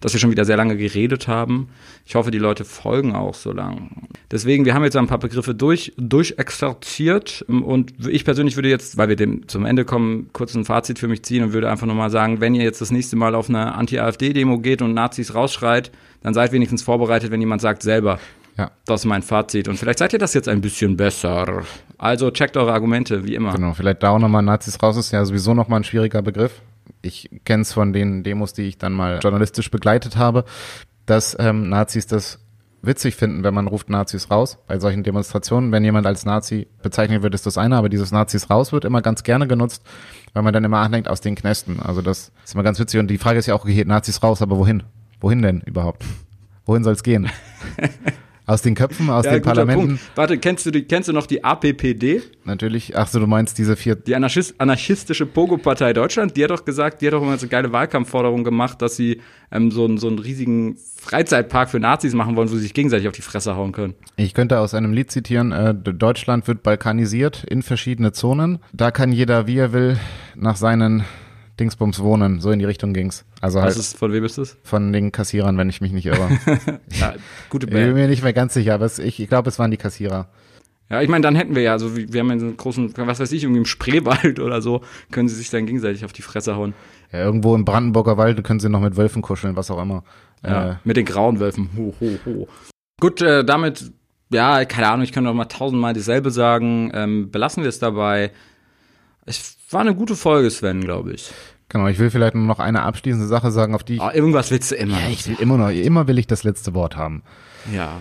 dass wir schon wieder sehr lange geredet haben. Ich hoffe, die Leute folgen auch so lang. Deswegen, wir haben jetzt ein paar Begriffe durch, durchexerziert und ich persönlich würde jetzt, weil wir dem zum Ende kommen, kurz ein Fazit für mich ziehen und würde einfach nochmal sagen, wenn ihr jetzt das nächste Mal auf eine Anti-AfD-Demo geht und Nazis rausschreit, dann seid wenigstens vorbereitet, wenn jemand sagt selber, ja. Das ist mein Fazit. Und vielleicht seid ihr das jetzt ein bisschen besser. Also checkt eure Argumente, wie immer. Genau, vielleicht da auch nochmal Nazis raus ist ja sowieso nochmal ein schwieriger Begriff ich kenne es von den Demos, die ich dann mal journalistisch begleitet habe, dass ähm, Nazis das witzig finden, wenn man ruft Nazis raus bei solchen Demonstrationen. Wenn jemand als Nazi bezeichnet wird, ist das eine, aber dieses Nazis raus wird immer ganz gerne genutzt, weil man dann immer andenkt aus den Knästen. Also das ist immer ganz witzig. Und die Frage ist ja auch, okay, Nazis raus, aber wohin? Wohin denn überhaupt? Wohin soll es gehen? Aus den Köpfen, aus ja, den Parlamenten. Punkt. Warte, kennst du, die, kennst du noch die APPD? Natürlich. Ach so, du meinst diese vier. Die Anarchist, anarchistische Pogo-Partei Deutschland, die hat doch gesagt, die hat doch immer so geile Wahlkampfforderungen gemacht, dass sie ähm, so, so einen riesigen Freizeitpark für Nazis machen wollen, wo sie sich gegenseitig auf die Fresse hauen können. Ich könnte aus einem Lied zitieren, äh, Deutschland wird balkanisiert in verschiedene Zonen. Da kann jeder, wie er will, nach seinen Dingsbums wohnen. So in die Richtung ging's. Also halt. ist, von wem ist das? Von den Kassierern, wenn ich mich nicht irre. ja, gute Band. Ich bin mir nicht mehr ganz sicher, aber es, ich, ich glaube, es waren die Kassierer. Ja, ich meine, dann hätten wir ja, also wir haben ja einen großen, was weiß ich, irgendwie im Spreewald oder so, können sie sich dann gegenseitig auf die Fresse hauen. Ja, irgendwo im Brandenburger Wald können sie noch mit Wölfen kuscheln, was auch immer. Ja, äh, mit den grauen Wölfen. Ho, ho, ho. Gut, äh, damit, ja, keine Ahnung, ich könnte noch mal tausendmal dasselbe sagen. Ähm, belassen wir es dabei. Es war eine gute Folge, Sven, glaube ich. Genau, ich will vielleicht nur noch eine abschließende Sache sagen, auf die ich. Oh, irgendwas willst du immer. Ja, ich will immer noch, immer will ich das letzte Wort haben. Ja.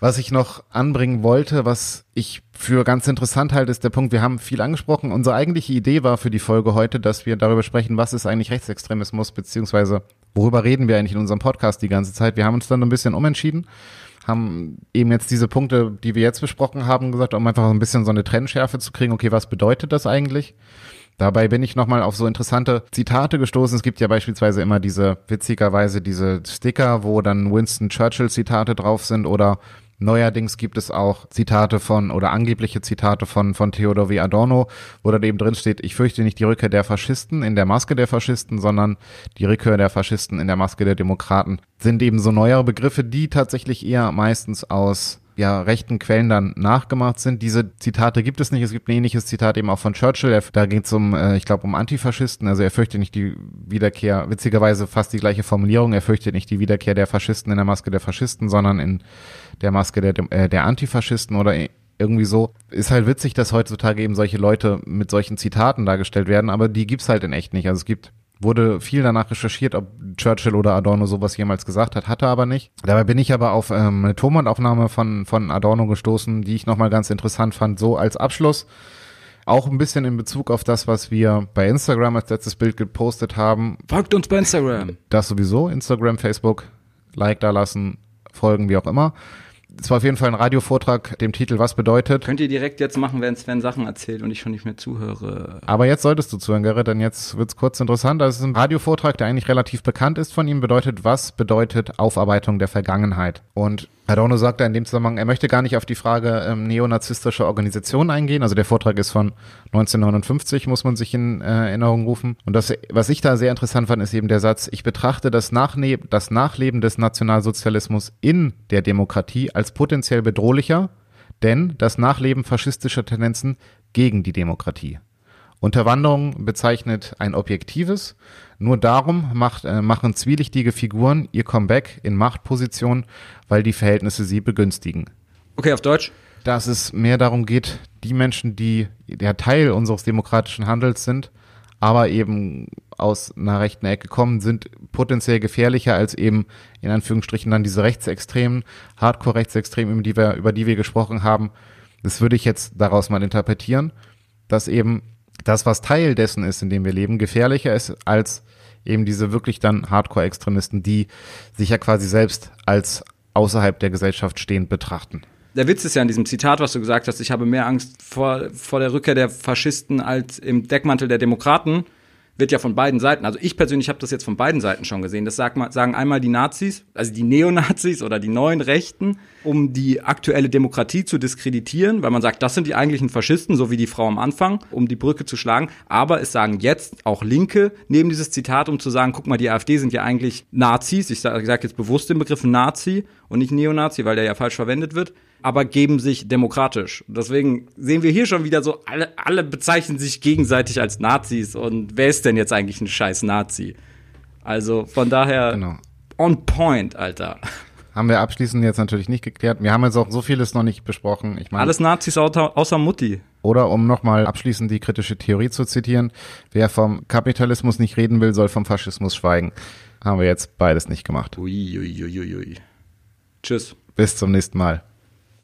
Was ich noch anbringen wollte, was ich für ganz interessant halte, ist der Punkt, wir haben viel angesprochen. Unsere eigentliche Idee war für die Folge heute, dass wir darüber sprechen, was ist eigentlich Rechtsextremismus, beziehungsweise worüber reden wir eigentlich in unserem Podcast die ganze Zeit. Wir haben uns dann ein bisschen umentschieden, haben eben jetzt diese Punkte, die wir jetzt besprochen haben, gesagt, um einfach ein bisschen so eine Trennschärfe zu kriegen. Okay, was bedeutet das eigentlich? Dabei bin ich nochmal auf so interessante Zitate gestoßen. Es gibt ja beispielsweise immer diese, witzigerweise diese Sticker, wo dann Winston Churchill Zitate drauf sind oder Neuerdings gibt es auch Zitate von oder angebliche Zitate von, von Theodor W. Adorno, wo da eben drin steht, ich fürchte nicht die Rückkehr der Faschisten in der Maske der Faschisten, sondern die Rückkehr der Faschisten in der Maske der Demokraten. Sind eben so neuere Begriffe, die tatsächlich eher meistens aus ja, rechten Quellen dann nachgemacht sind. Diese Zitate gibt es nicht. Es gibt ein ähnliches Zitat eben auch von Churchill. Da geht es um, äh, ich glaube, um Antifaschisten. Also er fürchtet nicht die Wiederkehr, witzigerweise fast die gleiche Formulierung. Er fürchtet nicht die Wiederkehr der Faschisten in der Maske der Faschisten, sondern in der Maske der, äh, der Antifaschisten oder irgendwie so. Ist halt witzig, dass heutzutage eben solche Leute mit solchen Zitaten dargestellt werden, aber die gibt's halt in echt nicht. Also es gibt wurde viel danach recherchiert, ob Churchill oder Adorno sowas jemals gesagt hat, hatte aber nicht. Dabei bin ich aber auf ähm, eine Tonbandaufnahme von, von Adorno gestoßen, die ich nochmal ganz interessant fand, so als Abschluss. Auch ein bisschen in Bezug auf das, was wir bei Instagram als letztes Bild gepostet haben. Folgt uns bei Instagram. Das sowieso, Instagram, Facebook, Like da lassen, folgen, wie auch immer. Es war auf jeden Fall ein Radiovortrag, dem Titel Was bedeutet. Könnt ihr direkt jetzt machen, wenn Sven Sachen erzählt und ich schon nicht mehr zuhöre. Aber jetzt solltest du zuhören, Gerrit, denn jetzt wird's kurz interessant. Das ist ein Radiovortrag, der eigentlich relativ bekannt ist von ihm, bedeutet, was bedeutet Aufarbeitung der Vergangenheit? Und Adorno sagt da in dem Zusammenhang, er möchte gar nicht auf die Frage ähm, neonazistischer Organisation eingehen. Also der Vortrag ist von 1959, muss man sich in äh, Erinnerung rufen. Und das, was ich da sehr interessant fand, ist eben der Satz, ich betrachte das, Nachne das Nachleben des Nationalsozialismus in der Demokratie als potenziell bedrohlicher, denn das Nachleben faschistischer Tendenzen gegen die Demokratie. Unterwanderung bezeichnet ein objektives, nur darum macht, äh, machen zwielichtige Figuren ihr Comeback in Machtpositionen, weil die Verhältnisse sie begünstigen. Okay, auf Deutsch. Dass es mehr darum geht, die Menschen, die der Teil unseres demokratischen Handels sind, aber eben aus einer rechten Ecke kommen, sind potenziell gefährlicher als eben in Anführungsstrichen dann diese Rechtsextremen, Hardcore-Rechtsextremen, die wir, über die wir gesprochen haben. Das würde ich jetzt daraus mal interpretieren, dass eben das, was Teil dessen ist, in dem wir leben, gefährlicher ist als eben diese wirklich dann Hardcore-Extremisten, die sich ja quasi selbst als außerhalb der Gesellschaft stehend betrachten. Der Witz ist ja in diesem Zitat, was du gesagt hast, ich habe mehr Angst vor, vor der Rückkehr der Faschisten als im Deckmantel der Demokraten wird ja von beiden Seiten, also ich persönlich habe das jetzt von beiden Seiten schon gesehen. Das sagen einmal die Nazis, also die Neonazis oder die neuen Rechten, um die aktuelle Demokratie zu diskreditieren, weil man sagt, das sind die eigentlichen Faschisten, so wie die Frau am Anfang, um die Brücke zu schlagen. Aber es sagen jetzt auch Linke neben dieses Zitat, um zu sagen, guck mal, die AfD sind ja eigentlich Nazis. Ich sage sag jetzt bewusst den Begriff Nazi und nicht Neonazi, weil der ja falsch verwendet wird aber geben sich demokratisch. Deswegen sehen wir hier schon wieder so, alle, alle bezeichnen sich gegenseitig als Nazis und wer ist denn jetzt eigentlich ein scheiß Nazi? Also von daher genau. on point, Alter. Haben wir abschließend jetzt natürlich nicht geklärt. Wir haben jetzt auch so vieles noch nicht besprochen. Ich meine, Alles Nazis außer, außer Mutti. Oder um nochmal abschließend die kritische Theorie zu zitieren, wer vom Kapitalismus nicht reden will, soll vom Faschismus schweigen. Haben wir jetzt beides nicht gemacht. Ui, ui, ui, ui. Tschüss. Bis zum nächsten Mal.